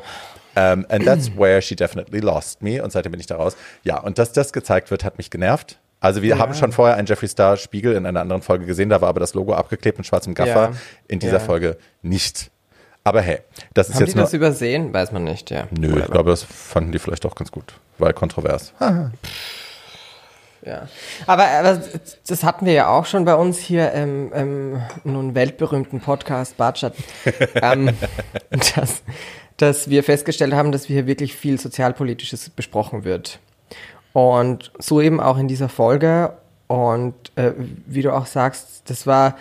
Um, and that's where she definitely lost me. Und seitdem bin ich da raus. Ja, und dass das gezeigt wird, hat mich genervt. Also wir haben schon vorher einen Jeffree Star Spiegel in einer anderen Folge gesehen, da war aber das Logo abgeklebt mit schwarzem Gaffer. Ja. In dieser Ja. Folge nicht. Aber hey, das ist Haben jetzt die nur. das übersehen? Weiß man nicht, ja. Nö, ich Whatever. glaube, das fanden die vielleicht auch ganz gut, weil kontrovers. Ja. Aber, aber das hatten wir ja auch schon bei uns hier im, im nun weltberühmten Podcast Bartschat, ähm, dass, dass wir festgestellt haben, dass hier wirklich viel Sozialpolitisches besprochen wird. Und so eben auch in dieser Folge. Und äh, wie du auch sagst, das war,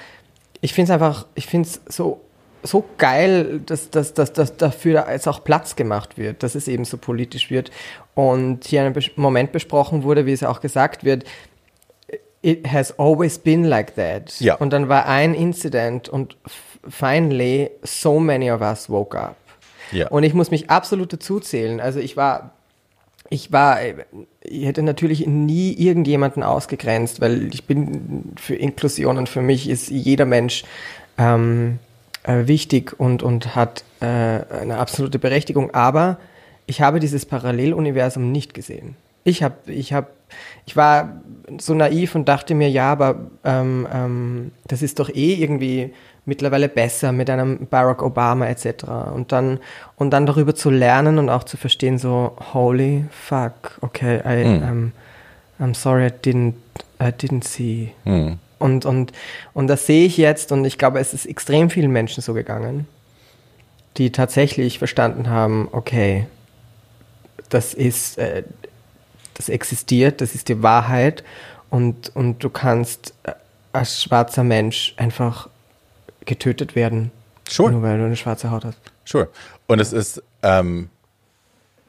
ich finde es einfach, ich finde es so, so geil, dass, dass, dass, dass dafür jetzt auch Platz gemacht wird, dass es eben so politisch wird. Und hier ein Moment besprochen wurde, wie es auch gesagt wird, it has always been like that. Ja. Und dann war ein Incident und finally so many of us woke up. Ja. Und ich muss mich absolut dazu zählen. Also ich war, ich war, ich hätte natürlich nie irgendjemanden ausgegrenzt, weil ich bin für Inklusion und für mich ist jeder Mensch ähm, äh, wichtig und, und hat äh, eine absolute Berechtigung. Aber ich habe dieses Paralleluniversum nicht gesehen. Ich habe, ich habe, ich war so naiv und dachte mir, ja, aber ähm, ähm, das ist doch eh irgendwie mittlerweile besser mit einem Barack Obama etc. Und dann und dann darüber zu lernen und auch zu verstehen, so holy fuck, okay, I, Mhm. um, I'm sorry, I didn't, I didn't see. Hm. Und, und, und das sehe ich jetzt und ich glaube, es ist extrem vielen Menschen so gegangen, die tatsächlich verstanden haben, okay, das ist, äh, das existiert, das ist die Wahrheit und, und du kannst äh, als schwarzer Mensch einfach getötet werden, Sure. nur weil du eine schwarze Haut hast. Sure. Und es ist, ähm,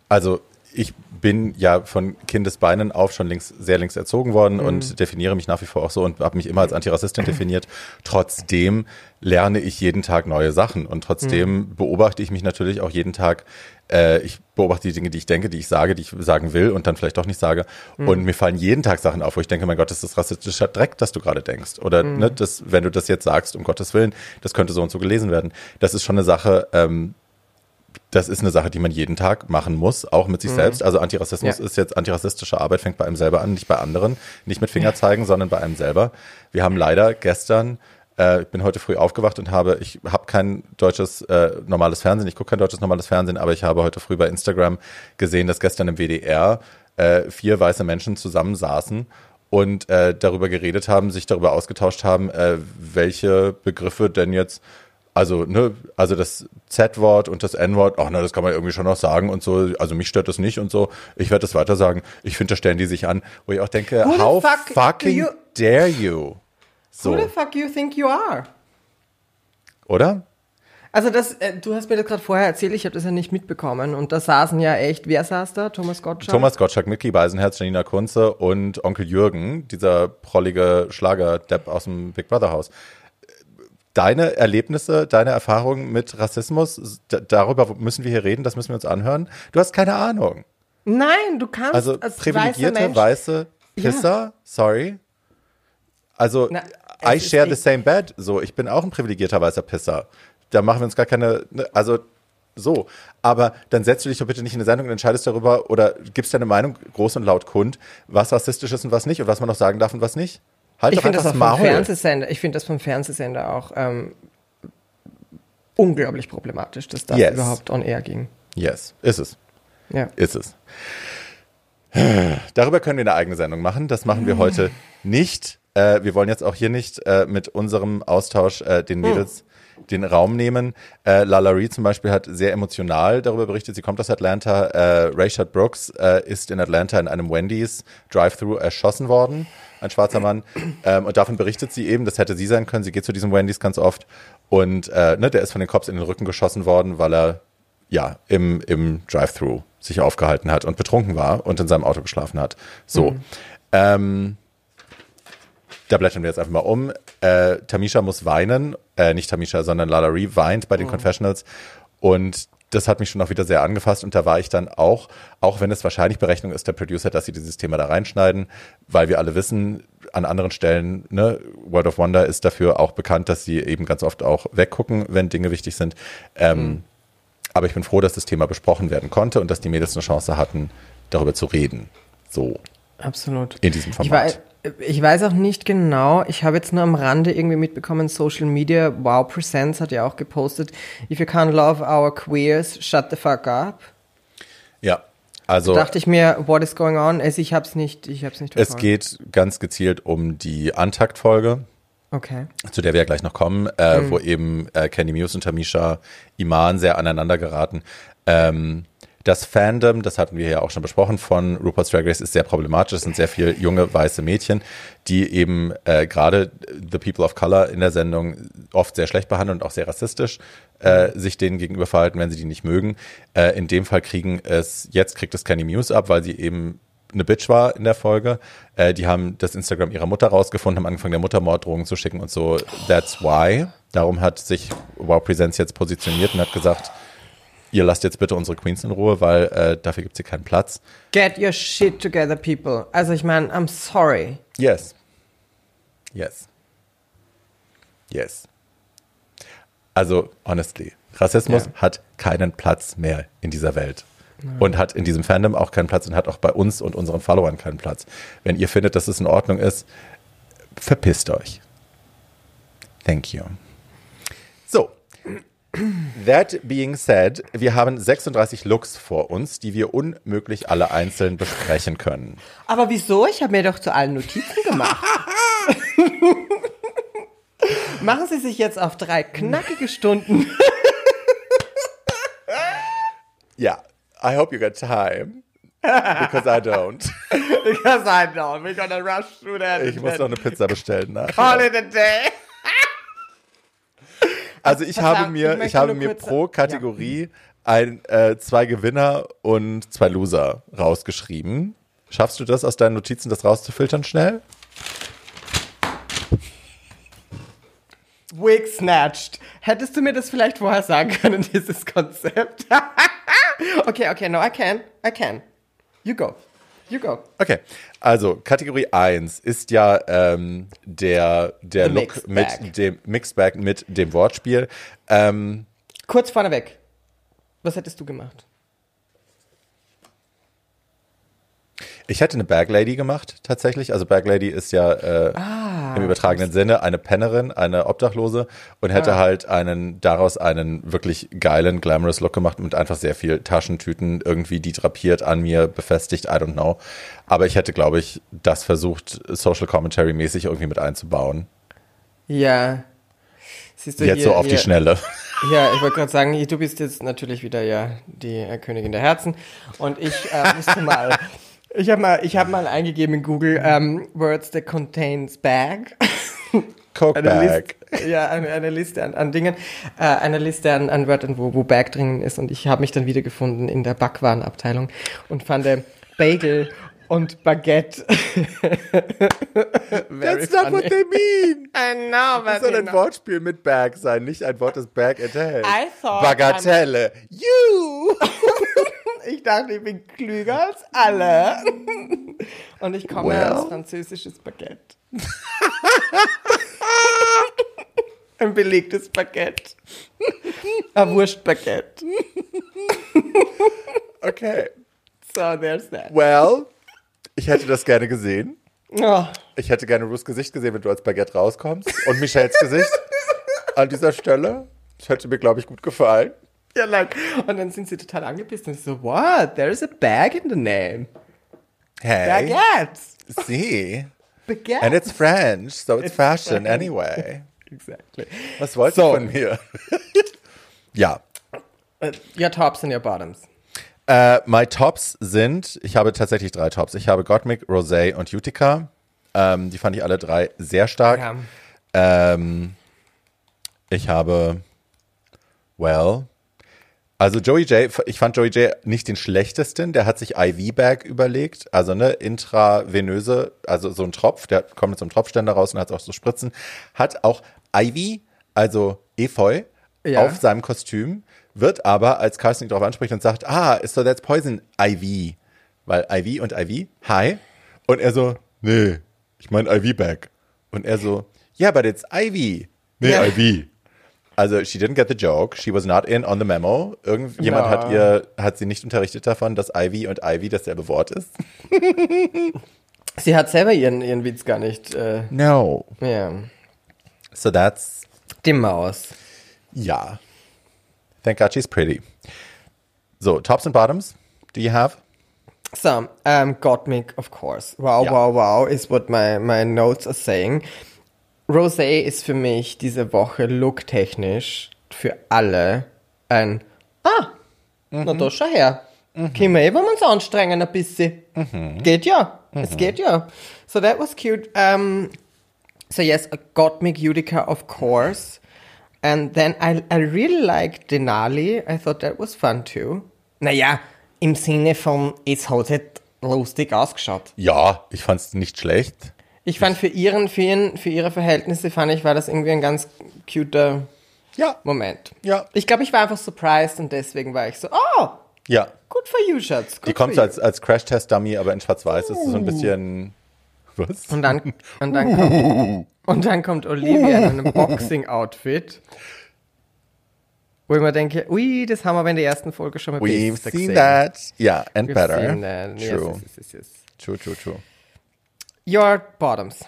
also ich bin ja von Kindesbeinen auf schon links, sehr links erzogen worden und definiere mich nach wie vor auch so und habe mich immer als Antirassistin definiert. Trotzdem lerne ich jeden Tag neue Sachen und trotzdem beobachte ich mich natürlich auch jeden Tag. Äh, ich beobachte die Dinge, die ich denke, die ich sage, die ich sagen will und dann vielleicht doch nicht sage. Und mir fallen jeden Tag Sachen auf, wo ich denke, mein Gott, das ist rassistischer Dreck, dass du gerade denkst. Oder ne, das, wenn du das jetzt sagst, um Gottes Willen, das könnte so und so gelesen werden. Das ist schon eine Sache, ähm, das ist eine Sache, die man jeden Tag machen muss, auch mit sich selbst. Also Antirassismus Ja. ist jetzt antirassistische Arbeit, fängt bei einem selber an, nicht bei anderen, nicht mit Finger zeigen, sondern bei einem selber. Wir haben leider gestern, äh, ich bin heute früh aufgewacht und habe, ich habe kein deutsches äh, normales Fernsehen, ich gucke kein deutsches normales Fernsehen, aber ich habe heute früh bei Instagram gesehen, dass gestern im WDR äh, vier weiße Menschen zusammensaßen und äh, darüber geredet haben, sich darüber ausgetauscht haben, äh, welche Begriffe denn jetzt also, ne, also das Z-Wort und das N-Wort, ach, na, das kann man irgendwie schon noch sagen und so. Also mich stört das nicht und so. Ich werde das weiter sagen. Ich finde, da stellen die sich an, wo ich auch denke, Who how fuck fucking you- dare you? So, Who the fuck you think you are? oder? Also das, äh, du hast mir das gerade vorher erzählt, ich habe das ja nicht mitbekommen. Und da saßen ja echt, wer saß da? Thomas Gottschalk? Thomas Gottschalk, Micky Beisenherz, Janina Kunze und Onkel Jürgen, dieser prollige Schlagerdepp aus dem Big Brother Haus. Deine Erlebnisse, deine Erfahrungen mit Rassismus, darüber müssen wir hier reden, das müssen wir uns anhören. Du hast keine Ahnung. Nein, du kannst Also als privilegierte weiße Ja. Pisser, sorry. Also Na, I share the same bed. So, ich bin auch ein privilegierter weißer Pisser. Da machen wir uns gar keine, ne, also so. Aber dann setzt du dich doch bitte nicht in eine Sendung und entscheidest darüber oder gibst deine Meinung groß und laut kund, was rassistisch ist und was nicht und was man noch sagen darf und was nicht. Halt Ich finde das das vom. Fernsehsender, ich finde das vom Fernsehsender auch ähm, unglaublich problematisch, dass das Yes. überhaupt on air ging. Yes, ist es. Ja. Ist es. Darüber können wir eine eigene Sendung machen. Das machen wir heute nicht. Äh, wir wollen jetzt auch hier nicht äh, mit unserem Austausch äh, den Mädels den Raum nehmen. Äh, Lala Ree zum Beispiel hat sehr emotional darüber berichtet. Sie kommt aus Atlanta. Äh, Rayshard Brooks äh, ist in Atlanta in einem Wendy's Drive-Thru erschossen worden. Ein schwarzer Mann. Ähm, und davon berichtet sie eben, das hätte sie sein können. Sie geht zu diesem Wendy's ganz oft. Und äh, ne, der ist von den Cops in den Rücken geschossen worden, weil er ja, im, im Drive-Thru sich aufgehalten hat und betrunken war und in seinem Auto geschlafen hat. So. Ähm, da blättern wir jetzt einfach mal um. Äh, Tamisha muss weinen, äh, nicht Tamisha, sondern Lala Ree weint bei den Confessionals und das hat mich schon auch wieder sehr angefasst und da war ich dann auch, auch wenn es wahrscheinlich Berechnung ist der Producer, dass sie dieses Thema da reinschneiden, weil wir alle wissen, an anderen Stellen, ne, World of Wonder ist dafür auch bekannt, dass sie eben ganz oft auch weggucken, wenn Dinge wichtig sind. Ähm, aber ich bin froh, dass das Thema besprochen werden konnte und dass die Mädels eine Chance hatten, darüber zu reden. So, Absolut. in diesem Format. Ich weiß auch nicht genau, ich habe jetzt nur am Rande irgendwie mitbekommen, Social Media, Wow Presents hat ja auch gepostet, if you can't love our queers, shut the fuck up. ja, also. Dachte ich mir, what is going on? Also ich habe es nicht, ich habe es nicht Es verfolgt. geht ganz gezielt um die Antakt-Folge, Okay. zu der wir ja gleich noch kommen, äh, wo eben äh, Candy Muse und Tamisha Iman sehr aneinander geraten. Ähm, Das Fandom, das hatten wir ja auch schon besprochen, von Rupert's Drag Race ist sehr problematisch. Es sind sehr viele junge weiße Mädchen, die eben äh, gerade The People of Color in der Sendung oft sehr schlecht behandeln und auch sehr rassistisch äh, sich denen gegenüber verhalten, wenn sie die nicht mögen. Äh, in dem Fall kriegen es, jetzt kriegt es Kenny Muse ab, weil sie eben eine Bitch war in der Folge. Äh, die haben das Instagram ihrer Mutter rausgefunden, haben angefangen, der Mutter Morddrohungen zu schicken und so. That's why. Darum hat sich Wow Presents jetzt positioniert und hat gesagt, ihr lasst jetzt bitte unsere Queens in Ruhe, weil äh, dafür gibt es hier keinen Platz. Get your shit together, people. Also ich meine, I'm sorry. Yes. Yes. Yes. Also, honestly, Rassismus Ja. hat keinen Platz mehr in dieser Welt. Und hat in diesem Fandom auch keinen Platz und hat auch bei uns und unseren Followern keinen Platz. Wenn ihr findet, dass es in Ordnung ist, verpisst euch. Thank you. That being said, wir haben 36 Looks vor uns, die wir unmöglich alle einzeln besprechen können. Aber wieso? Ich habe mir doch zu allen Notizen gemacht. Machen Sie sich jetzt auf drei knackige Stunden. Yeah, I hope you got time. Because I don't. Because I know we're gonna rush through that. Ich muss noch eine Pizza bestellen nach. Call it a day. Also ich habe ich mir, ich, möchte habe mir pro Kategorie ein, äh, zwei Gewinner und zwei Loser rausgeschrieben. Schaffst du das aus deinen Notizen, das rauszufiltern schnell? Wig snatched. Hättest du mir das vielleicht vorher sagen können, dieses Konzept? okay, okay, no, I can. I can. You go. You go. Okay, also Kategorie 1 ist ja ähm, der, der The Look mit dem Mixed Bag mit dem Wortspiel. Ähm, Kurz vorneweg. Was hättest du gemacht? Ich hätte eine Bag Lady gemacht, tatsächlich. Also Bag Lady ist ja äh, Ah, im übertragenen Sinne eine Pennerin, eine Obdachlose und hätte Ah. halt einen daraus einen wirklich geilen, glamorous Look gemacht mit einfach sehr viel Taschentüten, irgendwie die drapiert an mir befestigt, I don't know. Aber ich hätte, glaube ich, das versucht, Social Commentary mäßig irgendwie mit einzubauen. Ja. Siehst du Jetzt hier, so auf die hier, Schnelle. Ja, ich wollte gerade sagen, du bist jetzt natürlich wieder ja die äh, Königin der Herzen und ich äh, musste mal, ich habe mal, ich habe mal eingegeben in Google ähm, Words that contains bag. Coke Eine Bag. Liste, ja, eine, eine Liste an, an Dingen, äh, eine Liste an, an Wörtern, wo, wo Bag drin ist und ich habe mich dann wiedergefunden in der Backwarenabteilung und fand äh, Bagel und Baguette. That's not what they mean. I know, Das but soll you ein know. Wortspiel mit Bag sein, nicht ein Wort, das Bag enthält. I thought Bagatelle. You! Ich dachte, ich bin klüger als alle. Und ich komme Well. aus französisches Baguette. Ein belegtes Baguette. Ein Wurstbaguette. Okay. So, there's that. Well, ich hätte das gerne gesehen. Oh, Ich hätte gerne Ruths Gesicht gesehen, wenn du als Baguette rauskommst. Und Michelles Gesicht an dieser Stelle. Das hätte mir, glaube ich, gut gefallen. ja, like. Und dann sind sie total angepisst und so, what? There's a bag in the name. Hey. Baguette. See. Baguette. And it's French, so it's, It's fashion French. anyway. Exactly. Was wollt So. ihr von mir? ja. Uh, your tops and your bottoms. Äh, my Tops sind, ich habe tatsächlich drei Tops. Ich habe Gottmik, Rosé und Utica. Ähm, die fand ich alle drei sehr stark. Ja. Ähm, ich habe, well, also Joey J, ich fand Joey J nicht den schlechtesten. Der hat sich IV-Bag überlegt, also ne, intravenöse, also so ein Tropf, der kommt mit so einem Tropfständer raus und hat auch so Spritzen. Hat auch Ivy, also Efeu, Ja. auf seinem Kostüm, wird aber, als Carsten ihn darauf anspricht und sagt, ah, so that's Poison IV. Weil IV und IV, hi. Und er so, nee, ich meine IV-Bag. Und er so, yeah, but it's Ivy. Nee, Ja. IV. Also, she didn't get the joke. She was not in on the memo. Irgendjemand No. hat ihr, hat sie nicht unterrichtet davon, dass Ivy und Ivy dasselbe Wort ist. Sie hat selber ihren, ihren Witz gar nicht. Äh, No. ja. So that's, Die Maus. ja. Thank God she's pretty. So, tops and bottoms, do you have? So, um, Gottmik, of course. Wow, Ja. wow, wow, is what my, my notes are saying. Rosé ist für mich diese Woche looktechnisch für alle ein Ah, na da schau her. Mhm. Können wir eh, wenn wir uns anstrengen ein bisschen. Mhm. Geht ja. Es geht ja. So that was cute. Um, so yes, Gottmik Utica, of course. And then I, I really liked Denali. I thought that was fun too. Naja, im Sinne von, es hat halt lustig ausgeschaut. Ja, ich fand es nicht schlecht. Ich fand für ihren, für, ihren, für ihre Verhältnisse fand ich, war das irgendwie ein ganz cuter Ja. Moment. Ja. Ich glaube, ich war einfach surprised und deswegen war ich so, oh, Ja. good for you, Schatz. Good Die kommt so als, als Crash-Test-Dummy, aber in Schwarz-Weiß. Das ist so ein bisschen. Was? Und dann, und dann kommt, und dann kommt Olivia in einem Boxing-Outfit. Wo ich mir denke, ui, das haben wir aber in der ersten Folge schon mal We've seen gesehen. that. Ja, and We've better. seen that. True. yes, yes, yes. True, true, true. Your bottoms.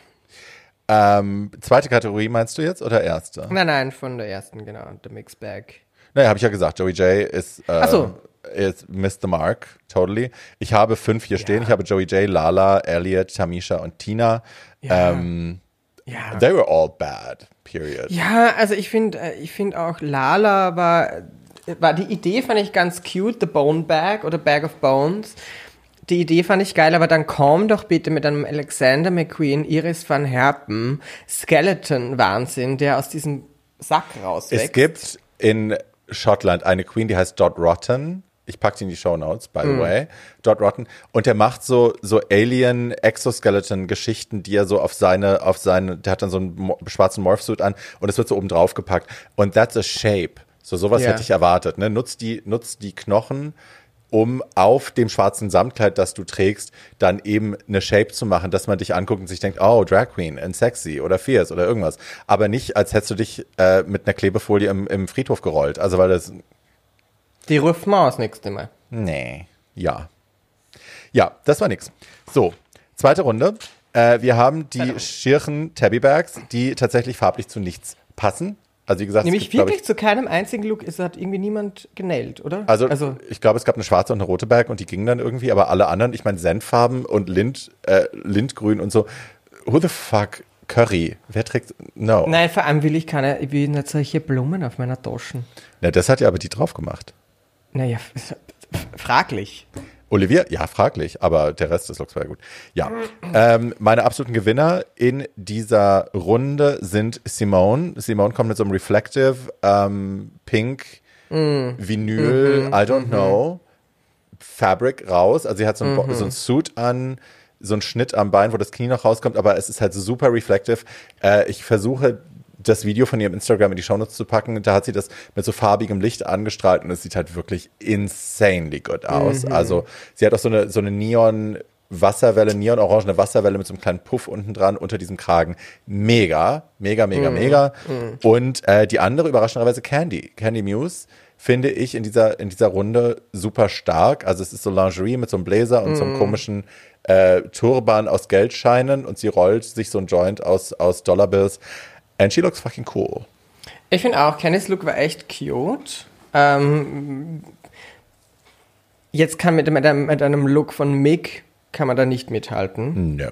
Ähm, zweite Kategorie meinst du jetzt oder erste? Nein, nein, von der ersten, genau. The Mixed Bag. Naja, habe ich ja gesagt. Joey J ist, äh, Ach ist missed the mark, totally. Ich habe fünf hier stehen. Ich habe Joey J, Lala, Elliot, Tamisha und Tina. Ja. Ähm, Ja. they were all bad, period. Ja, also ich finde ich find auch Lala war, war, die Idee fand ich ganz cute, The Bone Bag oder Bag of Bones. Die Idee fand ich geil, aber dann komm doch bitte mit einem Alexander McQueen, Iris van Herpen, Skeleton-Wahnsinn, der aus diesem Sack rauswächst. Es gibt in Schottland eine Queen, die heißt Dot Rotten. Ich packe die in die Show Notes, by the Hm. way. Dot Rotten. Und der macht so, so Alien Exoskeleton Geschichten, die er so auf seine, auf seine, der hat dann so einen schwarzen Morphsuit an und es wird so oben drauf gepackt. Und that's a shape. So sowas Ja. hätte ich erwartet, ne? Nutzt die, nutzt die Knochen, um auf dem schwarzen Samtkleid, das du trägst, dann eben eine Shape zu machen, dass man dich anguckt und sich denkt, oh, Drag Queen and sexy oder fierce oder irgendwas. Aber nicht, als hättest du dich äh, mit einer Klebefolie im, im Friedhof gerollt. Also weil das, Die ruft man aus nächste Mal. nee, ja. Ja, das war nix. So, zweite Runde. Äh, wir haben die schirchen Tabby Bags, die tatsächlich farblich zu nichts passen. Also wie gesagt, es Nämlich gibt, wirklich ich, zu keinem einzigen Look, es hat irgendwie niemand genäht, oder? also, also ich glaube, es gab eine schwarze und eine rote Bag und die gingen dann irgendwie, aber alle anderen, ich meine Senffarben und Lind, äh, Lindgrün und so. Who the fuck? Curry. Wer trägt? No. nein, vor allem will ich keine, ich will nicht solche Blumen auf meiner Taschen. Na, das hat ja aber die drauf gemacht. Naja, fraglich. Olivia, ja, fraglich, aber der Rest des Looks war ja gut. Ja, ähm, meine absoluten Gewinner in dieser Runde sind Simone. Simone kommt mit so einem Reflective ähm, Pink Vinyl, I don't know, Fabric raus. Also sie hat so ein, Bo- so ein Suit an, so ein Schnitt am Bein, wo das Knie noch rauskommt, aber es ist halt super reflective. Äh, ich versuche das Video von ihrem Instagram in die Shownotes zu packen. Da hat sie das mit so farbigem Licht angestrahlt und es sieht halt wirklich insanely good aus. Also sie hat auch so eine, so eine Neon Wasserwelle, neon-orangene Wasserwelle mit so einem kleinen Puff unten dran unter diesem Kragen. Mega, mega, mega, mega. Und äh, die andere überraschenderweise Candy. Candy Muse finde ich in dieser, in dieser Runde super stark. Also es ist so Lingerie mit so einem Blazer und so einem komischen äh, Turban aus Geldscheinen und sie rollt sich so ein Joint aus, aus Dollarbills. And she looks fucking cool. Ich finde auch, Kennys Look war echt cute. Ähm, jetzt kann mit, mit, einem, mit einem Look von Mick kann man da nicht mithalten. Nö.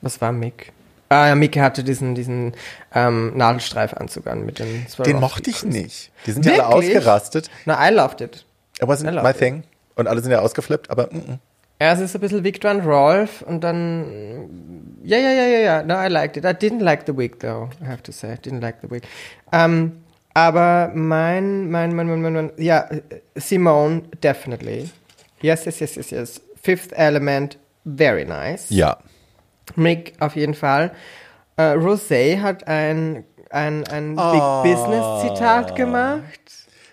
Was war Mick? Ah ja, Mick hatte diesen, diesen ähm, Nadelstreifanzug an mit den Den mochte ich nicht. Die sind ja alle ausgerastet. Na, I loved it. It wasn't my loved thing. Und alle sind ja ausgeflippt, aber mm -mm. Ja, es ist ein bisschen Victor und Rolf und dann. Ja, ja, ja, ja, ja. No, I liked it. I didn't like the wig, though, I have to say. I didn't like the wig. Ähm, aber mein, mein, mein, mein, mein, mein, ja, Simone, definitely. Yes, yes, yes, yes, yes. Fifth Element, very nice. ja. Mick auf jeden Fall. Äh, Rosé hat ein, ein, ein Oh. Big Business Zitat gemacht.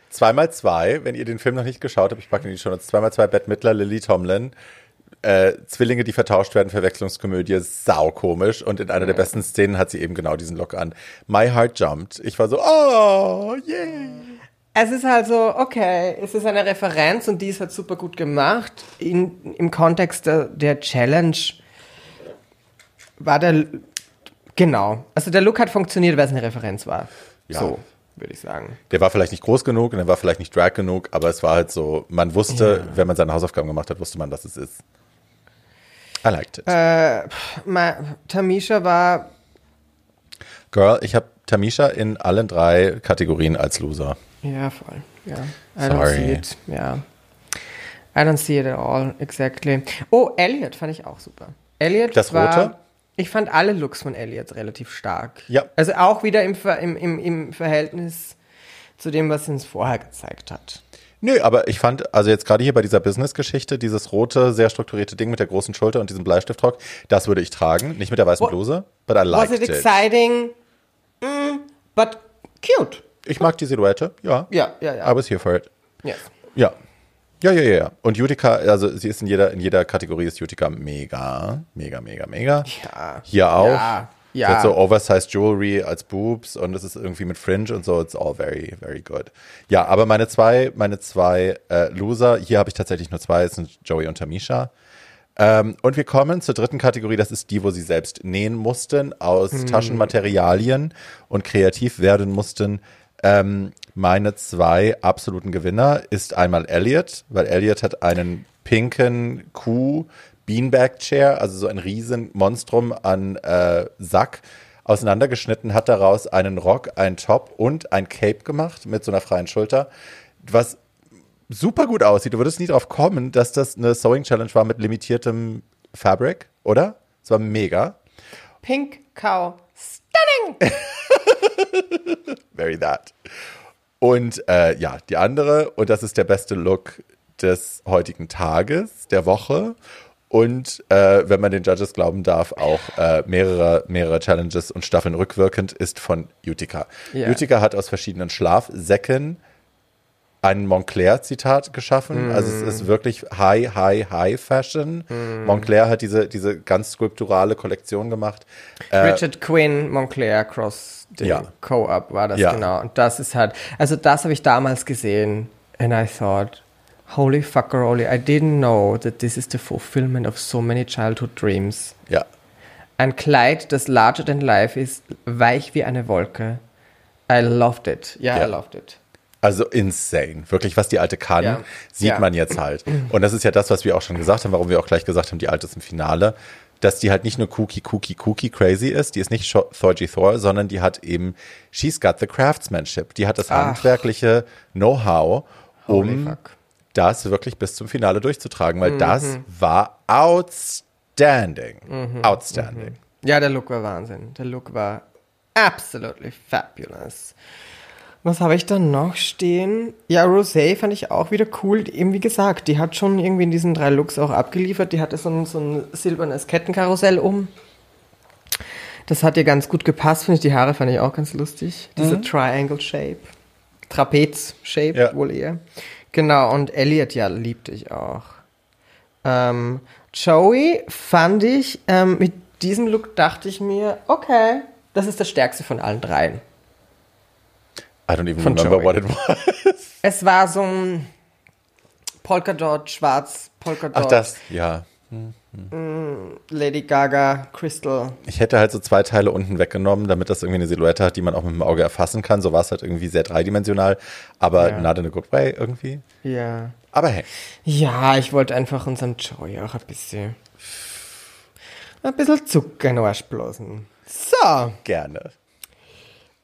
Zweimal zwei, wenn ihr den Film noch nicht geschaut habt, ich packe in die Show Notes. Zweimal zwei, Bette Midler, Lily Tomlin. Äh, Zwillinge, die vertauscht werden, Verwechslungskomödie, saukomisch. Und in einer der besten Szenen hat sie eben genau diesen Look an. My Heart Jumped. Ich war so, oh, yay. Es ist halt so, okay, es ist eine Referenz und die ist halt super gut gemacht. In, Im Kontext der, der Challenge war der, genau. Also der Look hat funktioniert, weil es eine Referenz war. Ja. So, würde ich sagen. Der war vielleicht nicht groß genug und er war vielleicht nicht drag genug, aber es war halt so, man wusste, wenn man seine Hausaufgaben gemacht hat, wusste man, dass es ist. I liked it. Äh, Tamisha war, Girl, ich habe Tamisha in allen drei Kategorien als Loser. ja, voll, ja. I Sorry. don't see it, ja. I I don't see it at all, exactly. Oh, Elliot fand ich auch super. Elliot Das war, Rote? Ich fand alle Looks von Elliot relativ stark. Ja. Also auch wieder im, Ver, im, im, im Verhältnis zu dem, was sie uns vorher gezeigt hat. Nö, aber ich fand, also jetzt gerade hier bei dieser Business-Geschichte, dieses rote, sehr strukturierte Ding mit der großen Schulter und diesem Bleistiftrock, das würde ich tragen. Nicht mit der weißen Bluse, but I Was liked it it. exciting? Mm, but cute. Ich mag die Silhouette, ja. Ja, ja, ja. I was here for it. Yes. Ja. Ja, ja, ja, ja. Und Utica, also sie ist in jeder, in jeder Kategorie ist Utica mega, mega, mega, mega. Ja. Hier auch. Ja, Sie ja. hat so oversized Jewelry als Boobs und es ist irgendwie mit Fringe und so. It's all very, very good. Ja, aber meine zwei, meine zwei äh, Loser, hier habe ich tatsächlich nur zwei, es sind Joey und Tamisha. Ähm, und wir kommen zur dritten Kategorie, das ist die, wo sie selbst nähen mussten, aus Hm. Taschenmaterialien und kreativ werden mussten. Ähm, meine zwei absoluten Gewinner ist einmal Elliot, weil Elliot hat einen pinken Kuh Beanbag Chair, also so ein riesen Monstrum an äh, Sack auseinandergeschnitten, hat daraus einen Rock, einen Top und ein Cape gemacht mit so einer freien Schulter, was super gut aussieht. Du würdest nie drauf kommen, dass das eine Sewing Challenge war mit limitiertem Fabric, oder? Es war mega. Pink Cow. Stunning. Very that. Und äh, ja, die andere, und das ist der beste Look des heutigen Tages, der Woche. Und äh, wenn man den Judges glauben darf, auch äh, mehrere, mehrere Challenges und Staffeln rückwirkend ist von Utica. Ja. Utica hat aus verschiedenen Schlafsäcken ein Montclair-Zitat geschaffen. Also es ist wirklich High, High, High Fashion. Montclair hat diese, diese ganz skulpturale Kollektion gemacht. Äh, Richard Quinn, Montclair Cross, den Ja. Co-op war das Ja. genau. Und das ist halt, also das habe ich damals gesehen and I thought, holy fuckeroli, I didn't know that this is the fulfillment of so many childhood dreams. ja. Ein Kleid, das larger than life ist, weich wie eine Wolke. I loved it. Ja, Ja. I loved it. Also insane. Wirklich, was die Alte kann, Ja. sieht Ja. man jetzt halt. Und das ist ja das, was wir auch schon gesagt haben, warum wir auch gleich gesagt haben, die Alte ist im Finale, dass die halt nicht nur Cookie, Cookie, Cookie crazy ist, die ist nicht Thorgy Thor, sondern die hat eben, she's got the craftsmanship. Die hat das Ach. handwerkliche Know-how, Holy um fuck. Das wirklich bis zum Finale durchzutragen, weil das Mhm. war outstanding. Mhm. Outstanding. Ja, der Look war Wahnsinn. Der Look war absolutely fabulous. Was habe ich dann noch stehen? Ja, Rosé fand ich auch wieder cool. Eben wie gesagt, die hat schon irgendwie in diesen drei Looks auch abgeliefert. Die hatte so ein, so ein silbernes Kettenkarussell um. Das hat ihr ganz gut gepasst, finde ich. Die Haare fand ich auch ganz lustig. Diese Triangle Shape. Trapez Shape Ja. wohl eher. Genau, und Elliot, ja, liebte ich auch. Ähm, Joey fand ich, ähm, mit diesem Look dachte ich mir, okay, das ist das stärkste von allen dreien. I don't even Von remember Joey. what it was. Es war so ein Polkadot, schwarz, Polkadot, Ach, das, ja. Lady Gaga, Crystal. Ich hätte halt so zwei Teile unten weggenommen, damit das irgendwie eine Silhouette hat, die man auch mit dem Auge erfassen kann. So war es halt irgendwie sehr dreidimensional, aber Ja. not in a good way irgendwie. Ja. Aber hey, Ja, ich wollte einfach unserem Joey auch ein bisschen, ein bisschen Zucker in den Arsch blasen. So, gerne.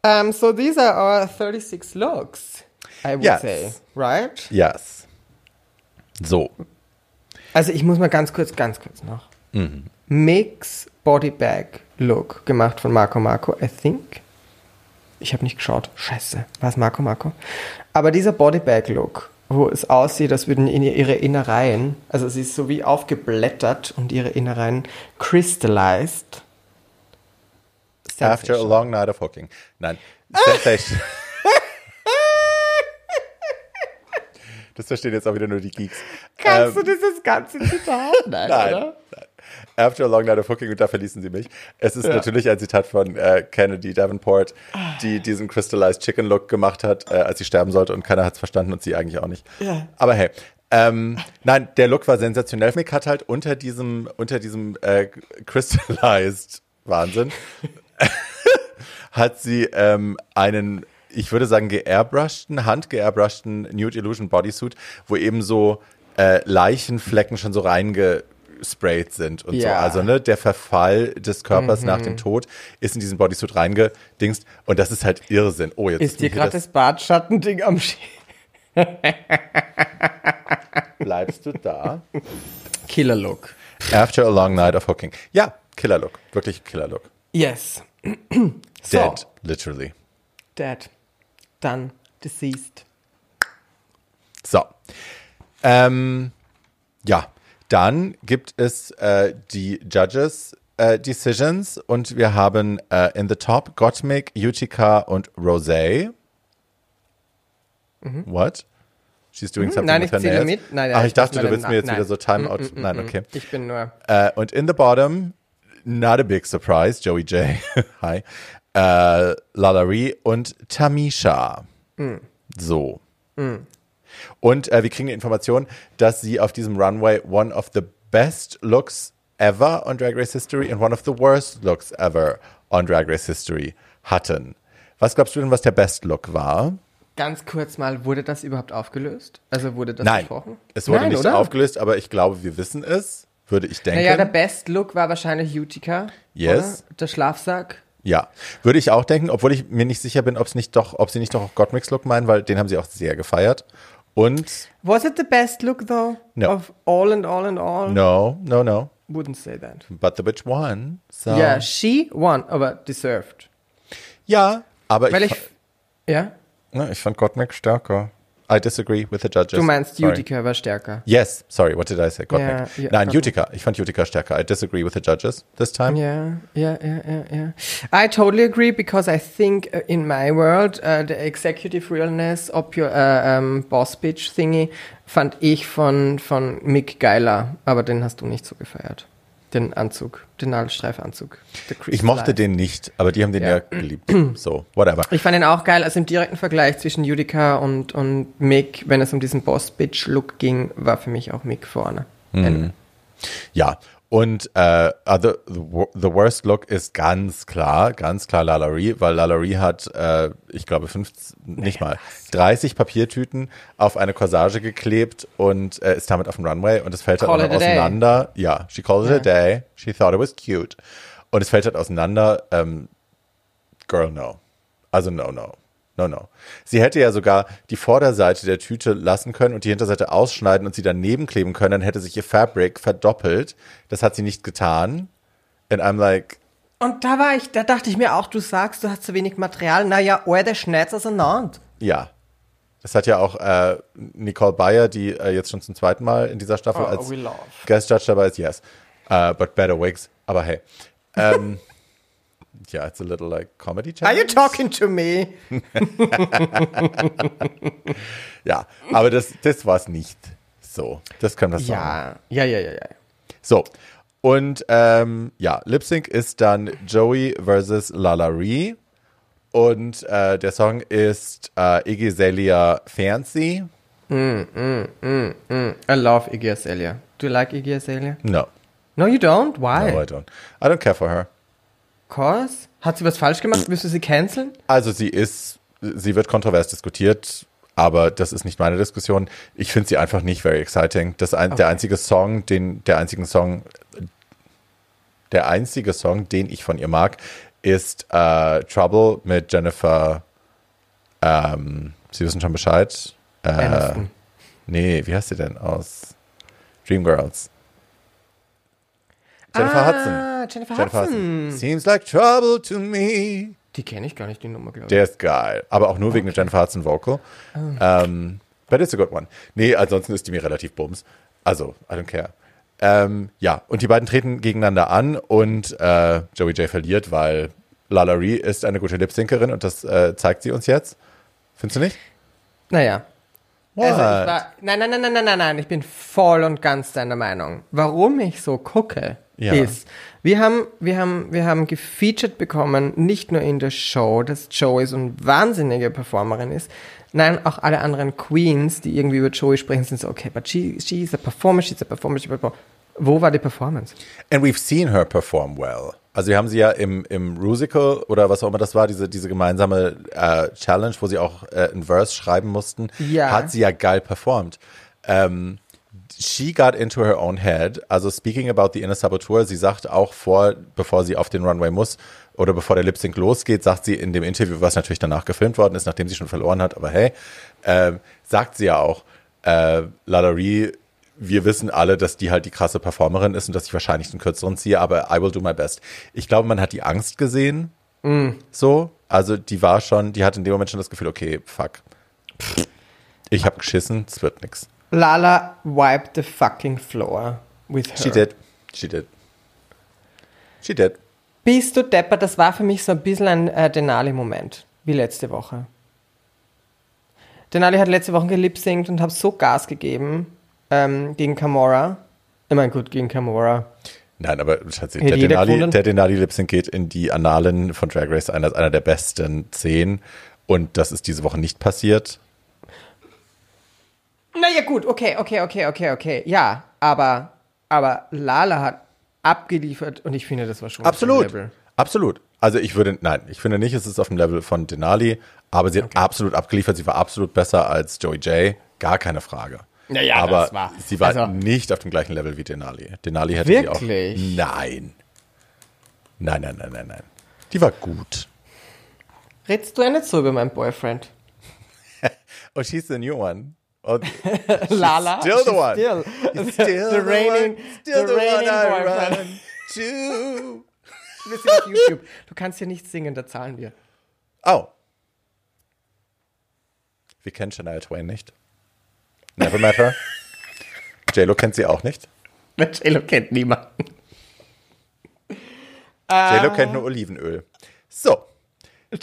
um, so these are our 36 looks, I would Yes. say, right? Yes. So. Also ich muss mal ganz kurz, ganz kurz noch. Mhm. Mix Body Bag Look gemacht von Marco Marco, I think. Ich habe nicht geschaut. Scheiße, war es Marco Marco? Aber dieser Body Bag Look, wo es aussieht, als würden in ihre Innereien, also sie ist so wie aufgeblättert und ihre Innereien crystallized. After a long night of hooking. Nein. Sensation. das verstehen jetzt auch wieder nur die Geeks. Kannst Ähm, du dieses ganze Zitat? Nein, Nein, oder? nein. After a long night of hooking, und da verließen sie mich. Es ist natürlich ein Zitat von äh, Kennedy Davenport, die diesen Crystallized Chicken Look gemacht hat, äh, als sie sterben sollte und keiner hat es verstanden und sie eigentlich auch nicht. Ja. Aber hey, ähm, nein, der Look war sensationell. Mick hat halt unter diesem, unter diesem äh, Crystallized Wahnsinn, hat sie ähm, einen, ich würde sagen, geairbrushten, handgeairbrushten Nude Illusion Bodysuit, wo eben so äh, Leichenflecken schon so reingesprayt sind und so. Ja. Also ne, der Verfall des Körpers nach dem Tod ist in diesen Bodysuit reingedingst und das ist halt Irrsinn. Oh, jetzt Ist dir gerade das Bartschattending am Sch bleibst du da? Killer Look. After a long night of hooking. Ja, Killer Look. Wirklich Killer Look. Yes. so, Dead, literally. dead. Done. Deceased. So. Ähm, ja, dann gibt es äh, die Judges äh, Decisions und wir haben äh, in the top Gottmik, Utica und Rosé. What? She's doing something Mhm. Nein, with her nails. mit. Nein, Ach, nein, ich dachte, du willst mir jetzt nein. wieder so Timeout. Mm, mm, Nein, mm, okay. Ich bin nur. Äh, und in the bottom, not a big surprise, Joey J. Hi. Äh, Lalari und Tamisha. So. Und äh, wir kriegen die Information, dass sie auf diesem Runway one of the best looks ever on Drag Race History and one of the worst looks ever on Drag Race History hatten. Was glaubst du denn, was der Best Look war? Ganz kurz mal, wurde das überhaupt aufgelöst? Also wurde das Nein, besprochen? es wurde Nein, nicht oder? aufgelöst, aber ich glaube, wir wissen es, würde ich denken. Naja, der Best Look war wahrscheinlich Utica. Yes. Oder? Der Schlafsack. Ja, würde ich auch denken, obwohl ich mir nicht sicher bin, ob es nicht doch, ob sie nicht doch auch Gottmix Look meinen, weil den haben sie auch sehr gefeiert. Und Was it the best look though? No. Of all and all and all? no, no, no, Wouldn't say that. but the bitch won. So. Ja, she won, aber deserved. ja, aber Weil ich, ich. Ja? ne, ich fand Gottmik stärker. I disagree with the judges. Du meinst Sorry. Utica war stärker. Yes, sorry, what did I say? Gottmik. Ja, ja, Nein, Gottmik. Utica. Ich fand Utica stärker. I disagree with the judges this time. Yeah, yeah, yeah, yeah, yeah. I totally agree because I think uh, in my world uh, the executive realness, ob your uh, um, boss bitch thingy, fand ich von von Mick geiler, aber den hast du nicht so gefeiert. Den Anzug, den Nadelstreifanzug. Ich mochte Light. den nicht, aber die haben den ja, Ja. geliebt. So, whatever. Ich fand ihn auch geil, also im direkten Vergleich zwischen Judica und, und Mick, wenn es um diesen Boss-Bitch-Look ging, war für mich auch Mick vorne. Mhm. Ja, und äh, other, the, wo- the worst look ist ganz klar, ganz klar Lalaurie, weil Lalaurie hat, äh, ich glaube, 15, nicht mal, 30 Papiertüten auf eine Corsage geklebt und äh, ist damit auf dem Runway und es fällt halt Call auch it noch a day. auseinander. Ja, she called it a day. She thought it was cute. Und es fällt halt auseinander. Ähm, girl, no. Also no, no. No, no. Sie hätte ja sogar die Vorderseite der Tüte lassen können und die Hinterseite ausschneiden und sie daneben kleben können, dann hätte sich ihr Fabric verdoppelt. Das hat sie nicht getan. And I'm like, Und da war ich, da dachte ich mir auch, du sagst, du hast zu wenig Material. Naja, oh, der schneidet auseinander. ja. Das hat ja auch äh, Nicole Bayer, die äh, jetzt schon zum zweiten Mal in dieser Staffel Oh, als we love. Guest Judge dabei ist, yes. Uh, but better wigs. Aber hey. Ähm, ja, it's a little like Comedy Are Challenge. you talking to me? Ja, aber das, das war es nicht. So, das können wir sagen. Ja, ja, ja, ja. So, und ähm, ja, Lip Sync ist dann Joey versus Lalaurie. Und äh, der Song ist äh, Iggy Azalea Fancy. I love Iggy Azalea. Do you like Iggy Azalea? No, No, you don't? Why? no, I don't. I don't care for her. Cause? Hat sie was falsch gemacht? Willst du sie canceln? Also sie ist, sie wird kontrovers diskutiert, aber das ist nicht meine Diskussion. Ich finde sie einfach nicht very exciting. Das ein, Der einzige Song, den, der einzigen Song, der einzige Song, den ich von ihr mag, ist äh, Trouble mit Jennifer. Ähm, Sie wissen schon Bescheid. Äh, Aniston. nee, wie heißt sie denn aus Dreamgirls? Jennifer Hudson. Ah, Jennifer, Jennifer Hudson. Hudson. Seems like trouble to me. Die kenne ich gar nicht, die Nummer, glaube ich. Der ist geil. Aber auch nur wegen der Jennifer Hudson Vocal. Ähm, but it's a good one. Nee, ansonsten ist die mir relativ bums. Also, I don't care. Ähm, ja, und die beiden treten gegeneinander an und äh, Joey J verliert, weil Lalaurie ist eine gute Lip-Syncerin und das äh, zeigt sie uns jetzt. Findest du nicht? Naja. What? Also ich war, nein, nein, nein, nein, nein, nein, nein, ich bin voll und ganz deiner Meinung. Warum ich so gucke, Ja. ist, wir haben, wir haben, wir haben gefeatured bekommen, nicht nur in der Show, dass Joey so eine wahnsinnige Performerin ist, nein, auch alle anderen Queens, die irgendwie über Joey sprechen, sind so, okay, but she, she's a performer, she's a performer, she's a performer. Wo war die Performance? And we've seen her perform well. Also wir haben sie ja im, im Rusical oder was auch immer das war, diese, diese gemeinsame äh, Challenge, wo sie auch äh, ein Verse schreiben mussten, Ja. hat sie ja geil performt. Ähm, she got into her own head. Also speaking about the inner saboteur, sie sagt auch vor, bevor sie auf den Runway muss oder bevor der Lip Sync losgeht, sagt sie in dem Interview, was natürlich danach gefilmt worden ist, nachdem sie schon verloren hat, aber hey, ähm, sagt sie ja auch, äh, Lalaurie wir wissen alle, dass die halt die krasse Performerin ist und dass ich wahrscheinlich den kürzeren ziehe, aber I will do my best. Ich glaube, man hat die Angst gesehen. So. Also die war schon, die hatte in dem Moment schon das Gefühl, okay, fuck. Ich habe geschissen, es wird nix. Lala wiped the fucking floor with her. She did. She did. She did. Bist du deppert? Das war für mich so ein bisschen ein äh, Denali-Moment, wie letzte Woche. Denali hat letzte Woche gelipsingt und hat so Gas gegeben ähm, gegen Kamora. Ich meine, gut, gegen Kamora. Nein, aber Schatzi, der Denali, der Denali Lipsync geht in die Annalen von Drag Race ein als einer der besten zehn. Und das ist diese Woche nicht passiert. Naja, gut, okay, okay, okay, okay, okay. Ja, aber, aber Lala hat abgeliefert und ich finde, das war schon auf dem Absolut. Level. Absolut. Also ich würde, nein, ich finde nicht, es ist auf dem Level von Denali, aber sie hat absolut abgeliefert. Sie war absolut besser als Joey J. Gar keine Frage. Naja, aber das war- sie war also- nicht auf dem gleichen Level wie Denali. Denali hätte Wirklich? sie auch. Nein. Nein, nein, nein, nein, nein. Die war gut. Redst du ja nicht so über meinen Boyfriend? Oh, she's the new one. Oh, Lala? still the one. Still, It's still the reigning, still the reigning I boyfriend. run to. Wir sind auf YouTube. Du kannst hier nicht singen, da zahlen wir. Oh. Wir kennen Shania Twain nicht. Never met her. JLo kennt sie auch nicht. JLo kennt niemanden. JLo kennt nur Olivenöl. So.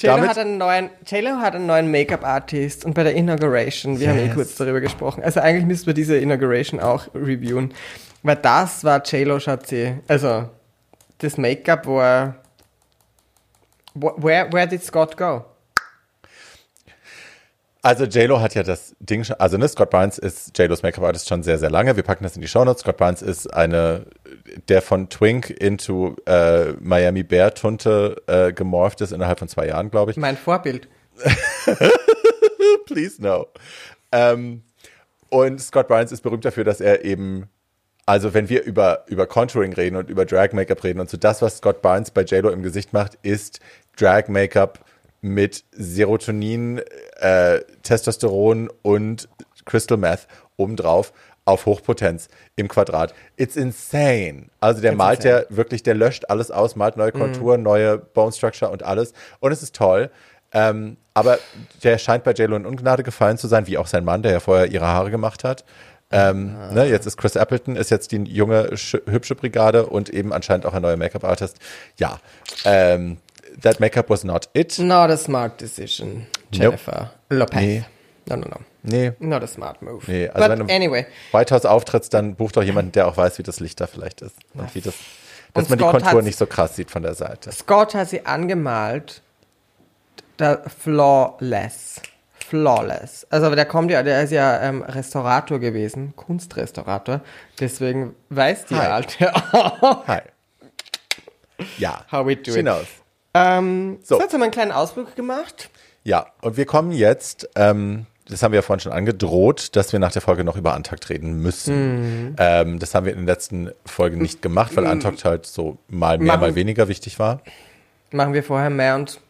Damit- hat einen neuen, JLo hat einen neuen Make-up-Artist und bei der Inauguration, wir haben eh Yes. kurz darüber gesprochen. Also eigentlich müssten wir diese Inauguration auch reviewen, weil das war JLo Schatzi. Also das Make-up war Where, where did Scott go? Also JLo hat ja das Ding schon, also ne, Scott Barnes ist JLos Make-up-Artist schon sehr, sehr lange. Wir packen das in die Shownotes. Scott Barnes ist eine, der von Twink into äh, Miami Bear Tunte äh, gemorpht ist innerhalb von zwei Jahren, glaube ich. Mein Vorbild. Please no. Ähm, und Scott Barnes ist berühmt dafür, dass er eben, also wenn wir über, über Contouring reden und über Drag-Make-up reden und so, das, was Scott Barnes bei JLo im Gesicht macht, ist Drag-Make-up mit Serotonin, äh, Testosteron und Crystal Meth obendrauf auf Hochpotenz im Quadrat. It's insane. Also der It's malt insane. der wirklich, der löscht alles aus, malt neue Konturen, neue Bone Structure und alles. Und es ist toll. Ähm, aber der scheint bei JLo in Ungnade gefallen zu sein, wie auch sein Mann, der ja vorher ihre Haare gemacht hat. Ähm, ne, jetzt ist Chris Appleton, ist jetzt die junge, sch- hübsche Brigade und eben anscheinend auch ein neuer Make-up-Artist. Ja, ähm, that Make-up was not it. Not a smart decision, Jennifer Lopez. Nee. No, no, no. Nee, Not a smart move. Nee, also wenn But du- anyway. White House auftrittst, dann buch doch jemanden, der auch weiß, wie das Licht da vielleicht ist. Und wie das, dass Und man die Scott Kontur hat's- nicht so krass sieht von der Seite. Scott hat sie angemalt. Der flawless. Flawless. Also der kommt ja, der ist ja ähm, Restaurator gewesen, Kunstrestaurator. Deswegen weiß die Hi. alte. Hi. Ja, How we do she it. knows. Ähm, So. jetzt haben wir einen kleinen Ausflug gemacht. Ja, und wir kommen jetzt, ähm, das haben wir ja vorhin schon angedroht, dass wir nach der Folge noch über Antakt reden müssen. Mhm. Ähm, das haben wir in den letzten Folgen nicht gemacht, weil Antakt halt so mal mehr, Machen- mal weniger wichtig war. Machen wir vorher mehr und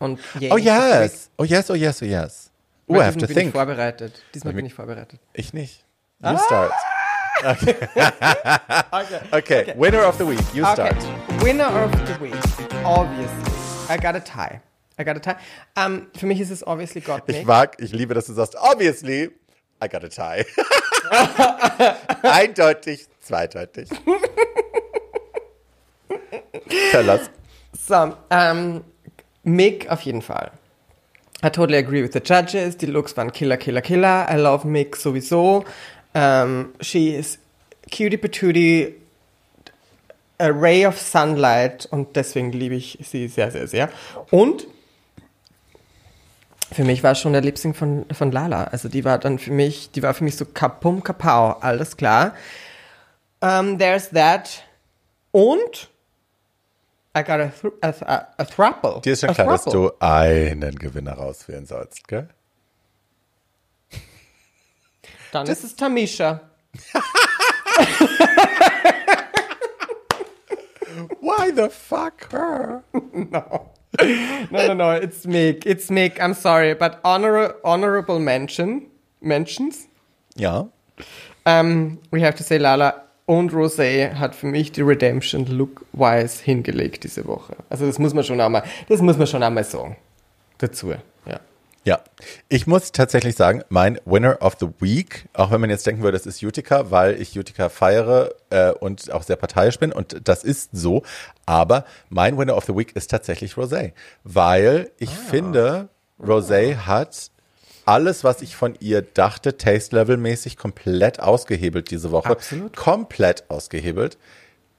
und Yay. Oh yes, oh yes, oh yes, oh yes. Oh, I have to bin ich think. vorbereitet. Diesmal bin ich vorbereitet. Ich nicht. You start. Okay. okay. winner of the week. You Okay. start. Winner of the week. Obviously. I got a tie. I got a tie. Ähm, für mich ist es obviously God Ich mag, ich liebe, dass du sagst, obviously, I got a tie. Eindeutig, zweideutig. Us. So, ähm, Mick auf jeden Fall. I totally agree with the judges. Die Looks waren Killer, Killer, Killer. I love Mick sowieso. Um, she is cutie patootie, a ray of sunlight und deswegen liebe ich sie sehr, sehr, sehr. Und für mich war es schon der Lip-Sync von, von Lala. Also die war dann für mich, die war für mich so kapum, kapau, alles klar. Um, there's that. Und I got a, thr a, a, a throuple. Dir ist schon a klar, dass du einen Gewinner rauswählen sollst, gell? Dann ist es Tamisha. Why the fuck her? No, no, no. It's Mick. It's Mick. I'm sorry, but honor honorable mention mentions. Ja. Um, we have to say, Lala und Rosé hat für mich die Redemption Look-wise hingelegt diese Woche. Also das muss man schon einmal, das muss man schon einmal sagen. Dazu, ja. Ich muss tatsächlich sagen, mein Winner of the Week, auch wenn man jetzt denken würde, das ist Utica, weil ich Utica feiere äh, und auch sehr parteiisch bin und das ist so, aber mein Winner of the Week ist tatsächlich Rosé, weil ich ah. finde, Rosé hat alles, was ich von ihr dachte, Taste-Level-mäßig komplett ausgehebelt diese Woche. Absolut. Komplett ausgehebelt.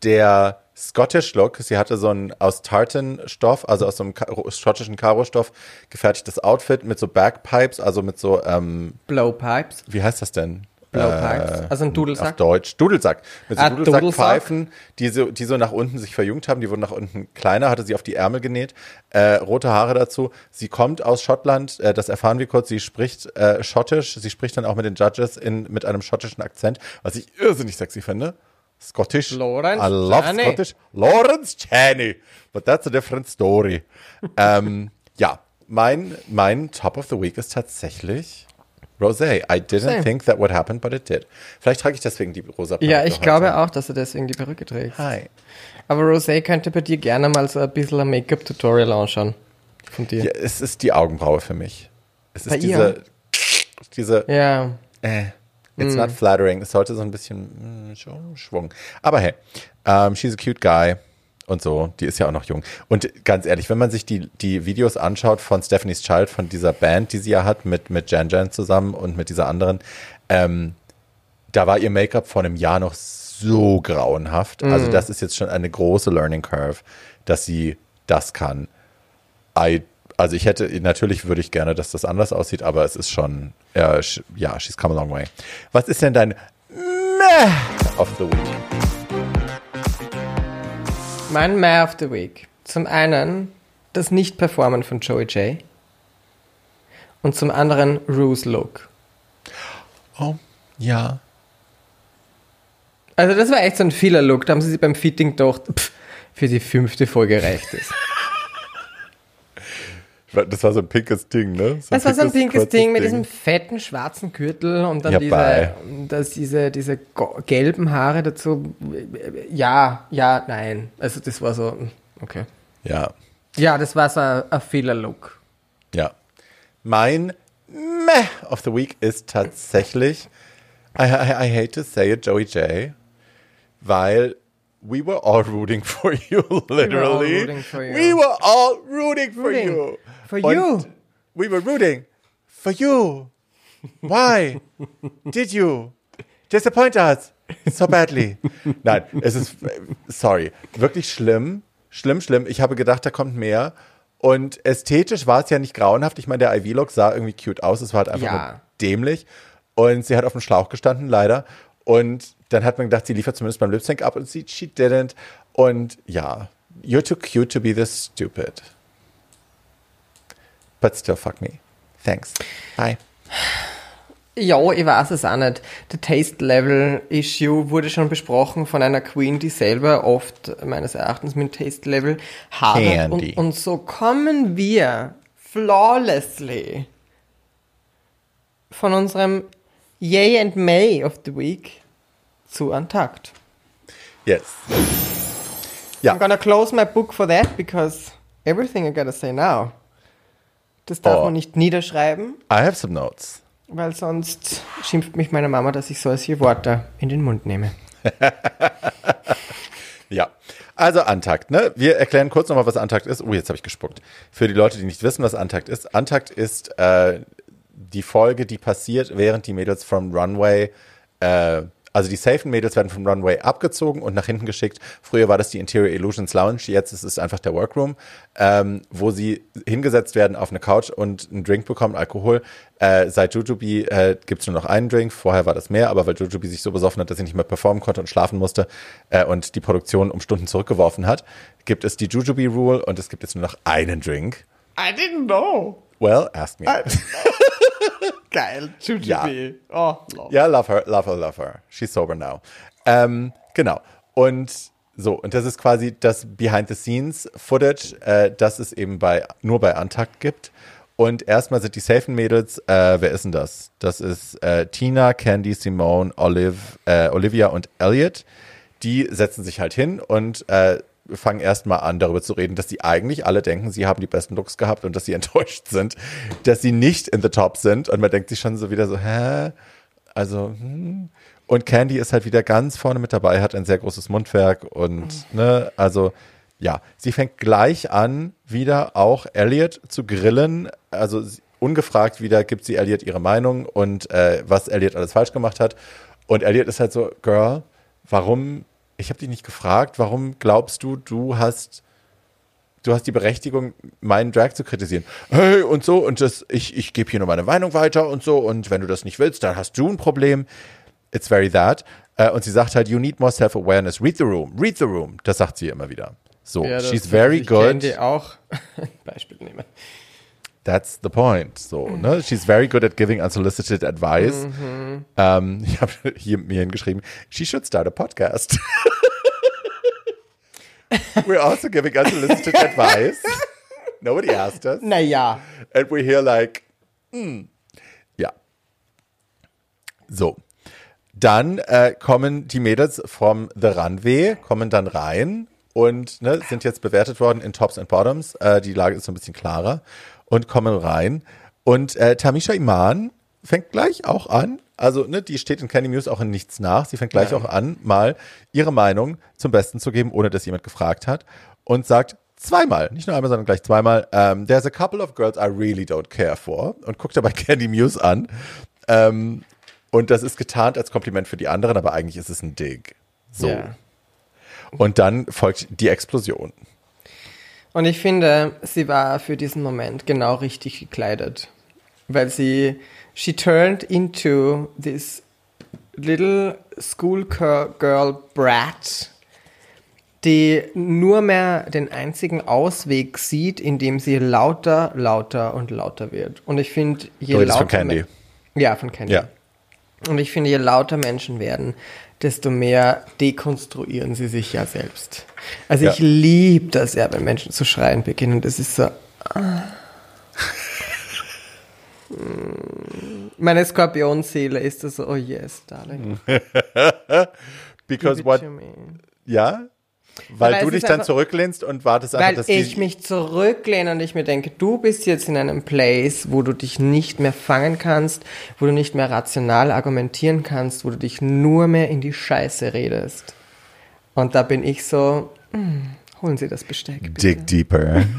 Der Scottish Look, sie hatte so ein aus Tartan-Stoff, also aus so einem schottischen Karo-Stoff gefertigtes Outfit mit so Bagpipes, also mit so ähm, Blowpipes. Wie heißt das denn? Blowpipes. Äh, also ein Dudelsack. Auf Deutsch. Dudelsack. Mit so ah, Dudelsackpfeifen, die so, die so nach unten sich verjüngt haben. Die wurden nach unten kleiner, hatte sie auf die Ärmel genäht. Äh, rote Haare dazu. Sie kommt aus Schottland, äh, das erfahren wir kurz. Sie spricht äh, Schottisch. Sie spricht dann auch mit den Judges in, mit einem schottischen Akzent, was ich irrsinnig sexy finde. Scottish. Lawrence I love Chaney. Scottish. Lawrence Chaney. But that's a different story. ähm, ja, mein, mein Top of the Week ist tatsächlich Rosé. I didn't Same. think that would happen, but it did. Vielleicht trage ich deswegen die rosa Perücke. Ja, ich glaube auch, dass du deswegen die Perücke trägst. Hi. Aber Rosé könnte bei dir gerne mal so ein bisschen ein Make-up-Tutorial anschauen. Von dir. Ja, es ist die Augenbraue für mich. Es ist bei diese, ihr? diese. Ja. Äh, it's mm. not flattering. Es sollte so ein bisschen mh, Schwung. Aber hey, um, she's a cute guy und so. Die ist ja auch noch jung. Und ganz ehrlich, wenn man sich die, die Videos anschaut von Stephanie's Child, von dieser Band, die sie ja hat, mit, mit Jan Jan zusammen und mit dieser anderen, ähm, da war ihr Make-up vor einem Jahr noch so grauenhaft. Also mm. Also das ist jetzt schon eine große Learning Curve, dass sie das kann. I, also ich hätte, natürlich würde ich gerne, dass das anders aussieht, aber es ist schon, ja, she's come a long way. Was ist denn dein Meh of the Week? Mein Meh of the Week. Zum einen das Nicht-Performen von Joey J. Und zum anderen Rue's Look. Oh, ja. Also das war echt so ein Fehler-Look. Da haben sie sich beim Fitting gedacht, pff, für die fünfte Folge reicht es. Das war so ein pinkes Ding, ne? So das war so ein pinkes Ding mit diesem fetten schwarzen Gürtel und dann ja, diese, das, diese, diese gelben Haare dazu. Ja, ja, nein. Also das war so, okay. Ja. Ja, das war so ein, ein Fehler-Look. Ja. Mein Meh of the Week ist tatsächlich, I, I, I hate to say it, Joey J, weil we were all rooting for you, literally. We were all rooting for you. We were all rooting for rooting. you. For you. We were rooting for you. Why did you disappoint us so badly? Nein, es ist, sorry, wirklich schlimm. Schlimm, schlimm. Ich habe gedacht, da kommt mehr. Und ästhetisch war es ja nicht grauenhaft. Ich meine, der IV-Look sah irgendwie cute aus. Es war halt einfach ja. dämlich. Und sie hat auf dem Schlauch gestanden, leider. Und dann hat man gedacht, sie liefert zumindest beim Lip-Sync ab und sie, she didn't. Und ja, you're too cute to be this stupid. But still fuck me. Thanks. Bye. Ja, ich weiß es auch nicht. Der Taste-Level-Issue wurde schon besprochen von einer Queen, die selber oft meines Erachtens mit Taste-Level hadert. Und, und so kommen wir flawlessly von unserem Yay and May of the Week zu Antakt. Yes. Ja. I'm gonna close my book for that because everything I gotta say now. Das darf oh. man nicht niederschreiben. I have some notes. Weil sonst schimpft mich meine Mama, dass ich solche Worte in den Mund nehme. ja. Also Antakt, ne? Wir erklären kurz nochmal, was Antakt ist. Oh, jetzt habe ich gespuckt. Für die Leute, die nicht wissen, was Antakt ist. Antakt ist äh, die Folge, die passiert, während die Mädels vom Runway äh, also die safen Mädels werden vom Runway abgezogen und nach hinten geschickt. Früher war das die Interior Illusions Lounge, jetzt ist es einfach der Workroom, ähm, wo sie hingesetzt werden auf eine Couch und einen Drink bekommen, Alkohol. Äh, seit Jujubee äh, gibt es nur noch einen Drink, vorher war das mehr, aber weil Jujubee sich so besoffen hat, dass sie nicht mehr performen konnte und schlafen musste äh, und die Produktion um Stunden zurückgeworfen hat, gibt es die Jujubee Rule und es gibt jetzt nur noch einen Drink. I didn't know. Well, ask me. Geil, Jujubee. Ja. Oh, love. Ja, love her, love her, love her. She's sober now. Ähm, genau. Und so, und das ist quasi das Behind-the-Scenes-Footage, äh, das es eben bei, nur bei Untakt gibt. Und erstmal sind die safen Mädels, äh, wer ist denn das? Das ist äh, Tina, Candy, Simone, Olive, äh, Olivia und Elliot. Die setzen sich halt hin und äh, fangen erstmal an, darüber zu reden, dass sie eigentlich alle denken, sie haben die besten Looks gehabt und dass sie enttäuscht sind, dass sie nicht in the top sind. Und man denkt sich schon so wieder so, hä? Also, hm. Und Candy ist halt wieder ganz vorne mit dabei, hat ein sehr großes Mundwerk und, ne, also, ja, sie fängt gleich an, wieder auch Elliot zu grillen. Also ungefragt wieder gibt sie Elliot ihre Meinung und äh, was Elliot alles falsch gemacht hat. Und Elliot ist halt so, Girl, warum, ich habe dich nicht gefragt, warum glaubst du, du hast, du hast die Berechtigung, meinen Drag zu kritisieren. Hey, und so, und das, ich, ich gebe hier nur meine Meinung weiter und so, und wenn du das nicht willst, dann hast du ein Problem. It's very that. Äh, und sie sagt halt, you need more self-awareness. Read the room, read the room. Das sagt sie immer wieder. So, Ja, she's very ich good. Candy auch Beispiel nehmen. That's the point. So, ne? She's very good at giving unsolicited advice. Ähm, ich habe hier mir hingeschrieben, she should start a podcast. We're also giving unsolicited advice. Nobody asked us. Naja. And we're here like, mm. ja. So. Dann äh, kommen die Mädels vom The Runway, kommen dann rein und ne, sind jetzt bewertet worden in Tops and Bottoms. Äh, die Lage ist so ein bisschen klarer und kommen rein. Und äh, Tamisha Iman fängt gleich auch an. Also, ne, die steht in Candy Muse auch in nichts nach. Sie fängt gleich auch an, mal ihre Meinung zum Besten zu geben, ohne dass jemand gefragt hat. Und sagt zweimal, nicht nur einmal, sondern gleich zweimal, ähm, there's a couple of girls I really don't care for. Und guckt dabei Candy Muse an. Ähm, und das ist getarnt als Kompliment für die anderen, aber eigentlich ist es ein Dig. So. Ja. Und dann folgt die Explosion. Und ich finde, sie war für diesen Moment genau richtig gekleidet. Weil sie, she turned into this little schoolgirl brat, die nur mehr den einzigen Ausweg sieht, indem sie lauter, lauter und lauter wird. Und ich finde, je lauter... von Candy. Ja, von Candy. Ja. Und ich finde, je lauter Menschen werden, desto mehr dekonstruieren sie sich ja selbst. Also Ja. ich liebe das ja, wenn Menschen zu schreien beginnen. Das ist so. ah. Meine Skorpionseele ist das so, oh yes, darling. Because what, ja? Weil Aber du dich dann einfach- zurücklehnst und wartest einfach, Weil dass ich mich zurücklehne und ich mir denke, du bist jetzt in einem Place, wo du dich nicht mehr fangen kannst, wo du nicht mehr rational argumentieren kannst, wo du dich nur mehr in die Scheiße redest. Und da bin ich so, hm, holen Sie das Besteck. Bitte. dig deeper.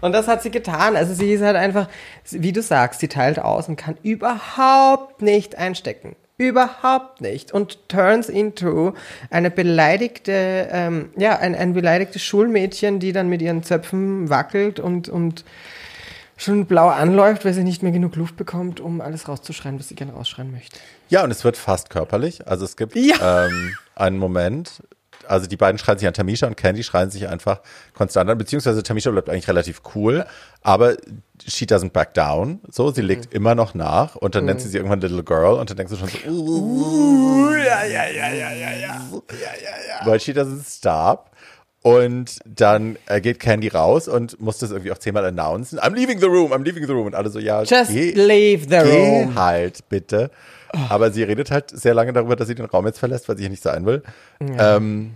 Und das hat sie getan. Also sie ist halt einfach, wie du sagst, sie teilt aus und kann überhaupt nicht einstecken. Überhaupt nicht. Und turns into eine beleidigte, ähm, ja, ein, ein beleidigtes Schulmädchen, die dann mit ihren Zöpfen wackelt und, und schon blau anläuft, weil sie nicht mehr genug Luft bekommt, um alles rauszuschreien, was sie gerne rausschreien möchte. Ja, und es wird fast körperlich. Also es gibt Ja. ähm, einen Moment, also die beiden schreien sich an Tamisha und Candy schreien sich einfach konstant an, beziehungsweise Tamisha bleibt eigentlich relativ cool, aber she doesn't back down. So, sie legt immer noch nach und dann nennt sie sie irgendwann Little Girl und dann denkst du schon so, uh, ja, ja, ja, ja, ja, ja, ja, ja, ja. Weil she doesn't stop. Und dann äh, geht Candy raus und muss das irgendwie auch zehnmal announcen. I'm leaving the room, I'm leaving the room. Und alle so, ja, Just geh, leave the geh room. halt, bitte. Aber sie redet halt sehr lange darüber, dass sie den Raum jetzt verlässt, weil sie hier nicht sein will. Ähm,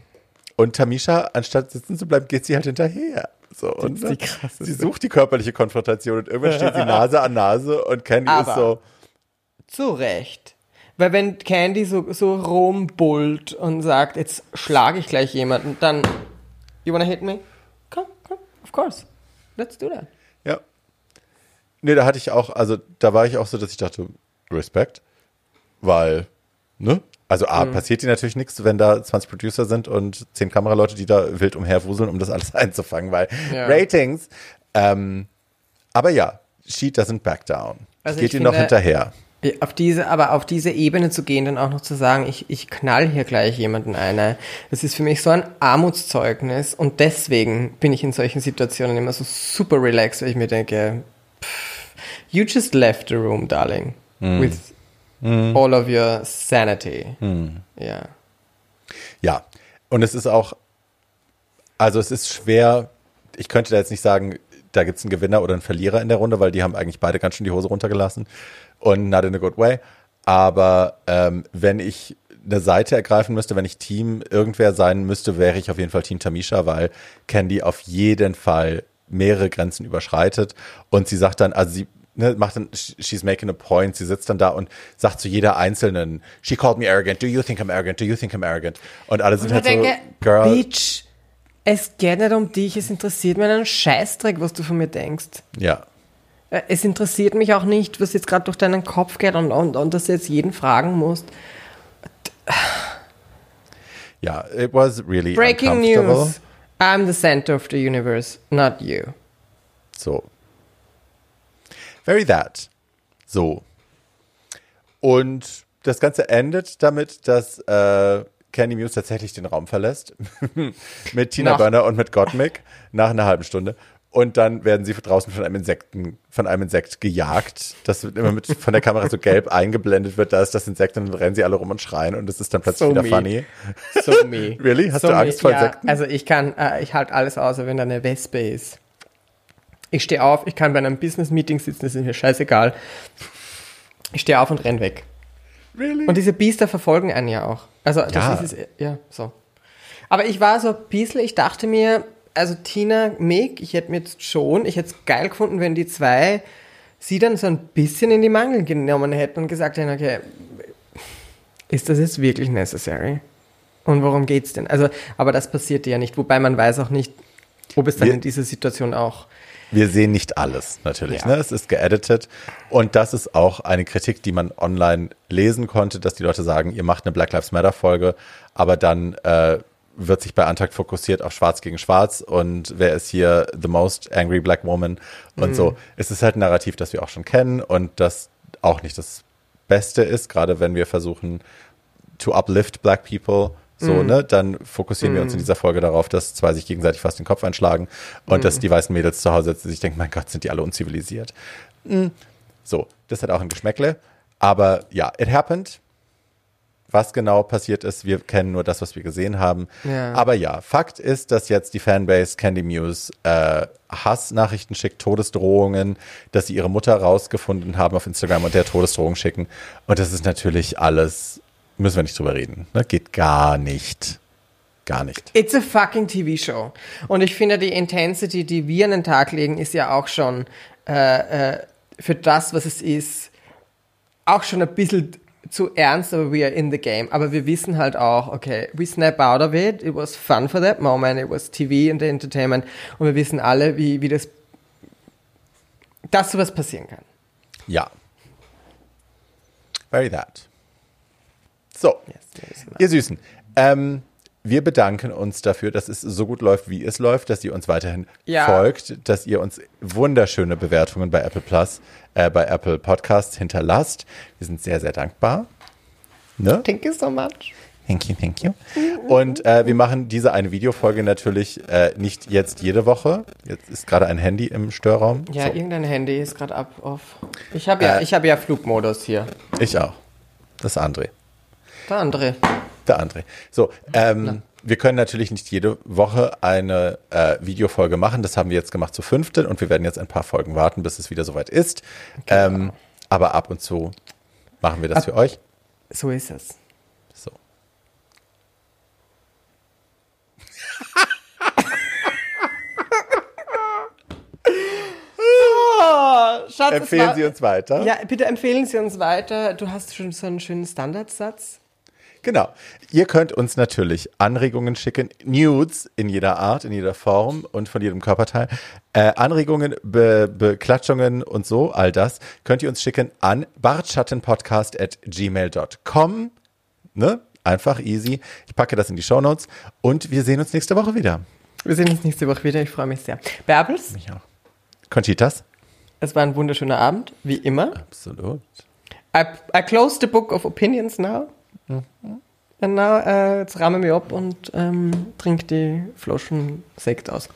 und Tamisha, anstatt sitzen zu bleiben, geht sie halt hinterher. So, und ist die ne, krasseste. sie sucht die körperliche Konfrontation und irgendwann steht sie Nase an Nase und Candy ist Aber- so, Zu Recht. Weil wenn Candy so, so rumbullt und sagt, jetzt schlage ich gleich jemanden, dann, you wanna hit me? Come, come, of course. Let's do that. ja. Nee, da hatte ich auch, also da war ich auch so, dass ich dachte, Respekt, weil, ne? Also A, Mhm. passiert dir natürlich nichts, wenn da 20 Producer sind und 10 Kameraleute, die da wild umherwuseln, um das alles einzufangen, weil Ja. Ratings. Ähm, aber ja, she doesn't back down. Also Geht ihr noch hinterher. Ja, Auf diese, aber auf diese Ebene zu gehen, dann auch noch zu sagen, ich, ich knall hier gleich jemanden eine, das ist für mich so ein Armutszeugnis und deswegen bin ich in solchen Situationen immer so super relaxed, weil ich mir denke, pff, you just left the room, darling, with all of your sanity. Ja. Ja, und es ist auch, also es ist schwer, ich könnte da jetzt nicht sagen, da gibt's einen Gewinner oder einen Verlierer in der Runde, weil die haben eigentlich beide ganz schön die Hose runtergelassen und not in a good way. Aber ähm, wenn ich eine Seite ergreifen müsste, wenn ich Team irgendwer sein müsste, wäre ich auf jeden Fall Team Tamisha, weil Candy auf jeden Fall mehrere Grenzen überschreitet und sie sagt dann, also sie ne, macht dann, she's making a point, sie sitzt dann da und sagt zu jeder einzelnen, she called me arrogant, do you think I'm arrogant, do you think I'm arrogant? Und alle sind Ich halt denke, so, girl, Bitch, es geht nicht um dich, es interessiert mich einen Scheißdreck, was du von mir denkst. ja, Äh, Es interessiert mich auch nicht, was jetzt gerade durch deinen Kopf geht und, und, und dass du jetzt jeden fragen musst. ja, it was really Breaking news. I'm the center of the universe, not you. So. Very that. So. Und das Ganze endet damit, dass äh, Candy Muse tatsächlich den Raum verlässt. mit Tina Nach- Burner und mit Gottmik nach einer halben Stunde. Und dann werden sie draußen von einem Insekten, von einem Insekt gejagt. Das wird immer mit von der Kamera so gelb eingeblendet wird. Da ist das Insekt und dann rennen sie alle rum und schreien und es ist dann plötzlich So wieder me. funny. So me. Really? Hast so du Angst vor ja, Insekten? Also ich kann, äh, ich halte alles aus, wenn da eine Wespe ist. Ich stehe auf, ich kann bei einem Business-Meeting sitzen, das ist mir scheißegal. Ich stehe auf und renn weg. Really? Und diese Biester verfolgen einen ja auch. Also das Ja. ist es, ja, so. Aber ich war so ein bisschen, ich dachte mir, also Tina, Meg, ich hätte mir jetzt schon, ich hätte es geil gefunden, wenn die zwei sie dann so ein bisschen in die Mangel genommen hätten und gesagt hätten, okay, ist das jetzt wirklich necessary? Und worum geht's denn? Also, aber das passierte ja nicht, wobei man weiß auch nicht, ob es dann Wir- in dieser Situation auch. Wir sehen nicht alles, natürlich. Ja. Ne? Es ist geeditet. Und das ist auch eine Kritik, die man online lesen konnte, dass die Leute sagen, ihr macht eine Black Lives Matter Folge, aber dann äh, wird sich bei Antakt fokussiert auf Schwarz gegen Schwarz und wer ist hier the most angry black woman und so. Es ist halt ein Narrativ, das wir auch schon kennen und das auch nicht das Beste ist, gerade wenn wir versuchen to uplift black people. So, ne, dann fokussieren wir uns in dieser Folge darauf, dass zwei sich gegenseitig fast den Kopf einschlagen und dass die weißen Mädels zu Hause sitzen sich denken, mein Gott, sind die alle unzivilisiert. Mm. So, das hat auch ein Geschmäckle. Aber ja, it happened. Was genau passiert ist, wir kennen nur das, was wir gesehen haben. Ja. Aber ja, Fakt ist, dass jetzt die Fanbase Candy Muse äh, Hassnachrichten schickt, Todesdrohungen, dass sie ihre Mutter rausgefunden haben auf Instagram und der Todesdrohung schicken. Und das ist natürlich alles, müssen wir nicht drüber reden. Ne? Geht gar nicht. Gar nicht. It's a fucking TV-Show. Und ich finde, die Intensity, die wir an den Tag legen, ist ja auch schon äh, äh, für das, was es ist, auch schon ein bisschen zu ernst, aber we are in the game. Aber wir wissen halt auch, okay, we snap out of it. It was fun for that moment. It was TV and the entertainment. Und wir wissen alle, wie, wie das, dass sowas passieren kann. Ja. Very that. So. Yes, Ihr Süßen, ähm, wir bedanken uns dafür, dass es so gut läuft, wie es läuft, dass ihr uns weiterhin Ja. folgt, dass ihr uns wunderschöne Bewertungen bei Apple Plus, äh, bei Apple Podcasts hinterlasst. Wir sind sehr, sehr dankbar. Ne? Thank you so much. Thank you, thank you. Und äh, wir machen diese eine Videofolge natürlich äh, nicht jetzt jede Woche. Jetzt ist gerade ein Handy im Störraum. Ja, So, irgendein Handy ist gerade ab off. Ich habe ja, Äh. ich habe ja Flugmodus hier. ich auch. Das ist André. Der andere. Der André. So, ähm, wir können natürlich nicht jede Woche eine äh, Videofolge machen. Das haben wir jetzt gemacht zu fünften und wir werden jetzt ein paar Folgen warten, bis es wieder soweit ist. Ähm, aber ab und zu machen wir das für euch. So ist es. So. Schatz, Empfehlen war- Sie uns weiter. Ja, bitte empfehlen Sie uns weiter. Du hast schon so einen schönen Standardsatz. Genau. Ihr könnt uns natürlich Anregungen schicken, Nudes in jeder Art, in jeder Form und von jedem Körperteil. Äh, Anregungen, Be Beklatschungen und so, all das könnt ihr uns schicken an bartschattenpodcast at gmail.com. Ne? Einfach easy. Ich packe das in die Shownotes und wir sehen uns nächste Woche wieder. Wir sehen uns nächste Woche wieder. Ich freue mich sehr. Bärbels, Ja. Conchitas? es war ein wunderschöner Abend, wie immer. Absolut. I, I close the book of opinions now. And now, äh, jetzt rahmen wir ab und ähm, trink die Flaschen Sekt aus.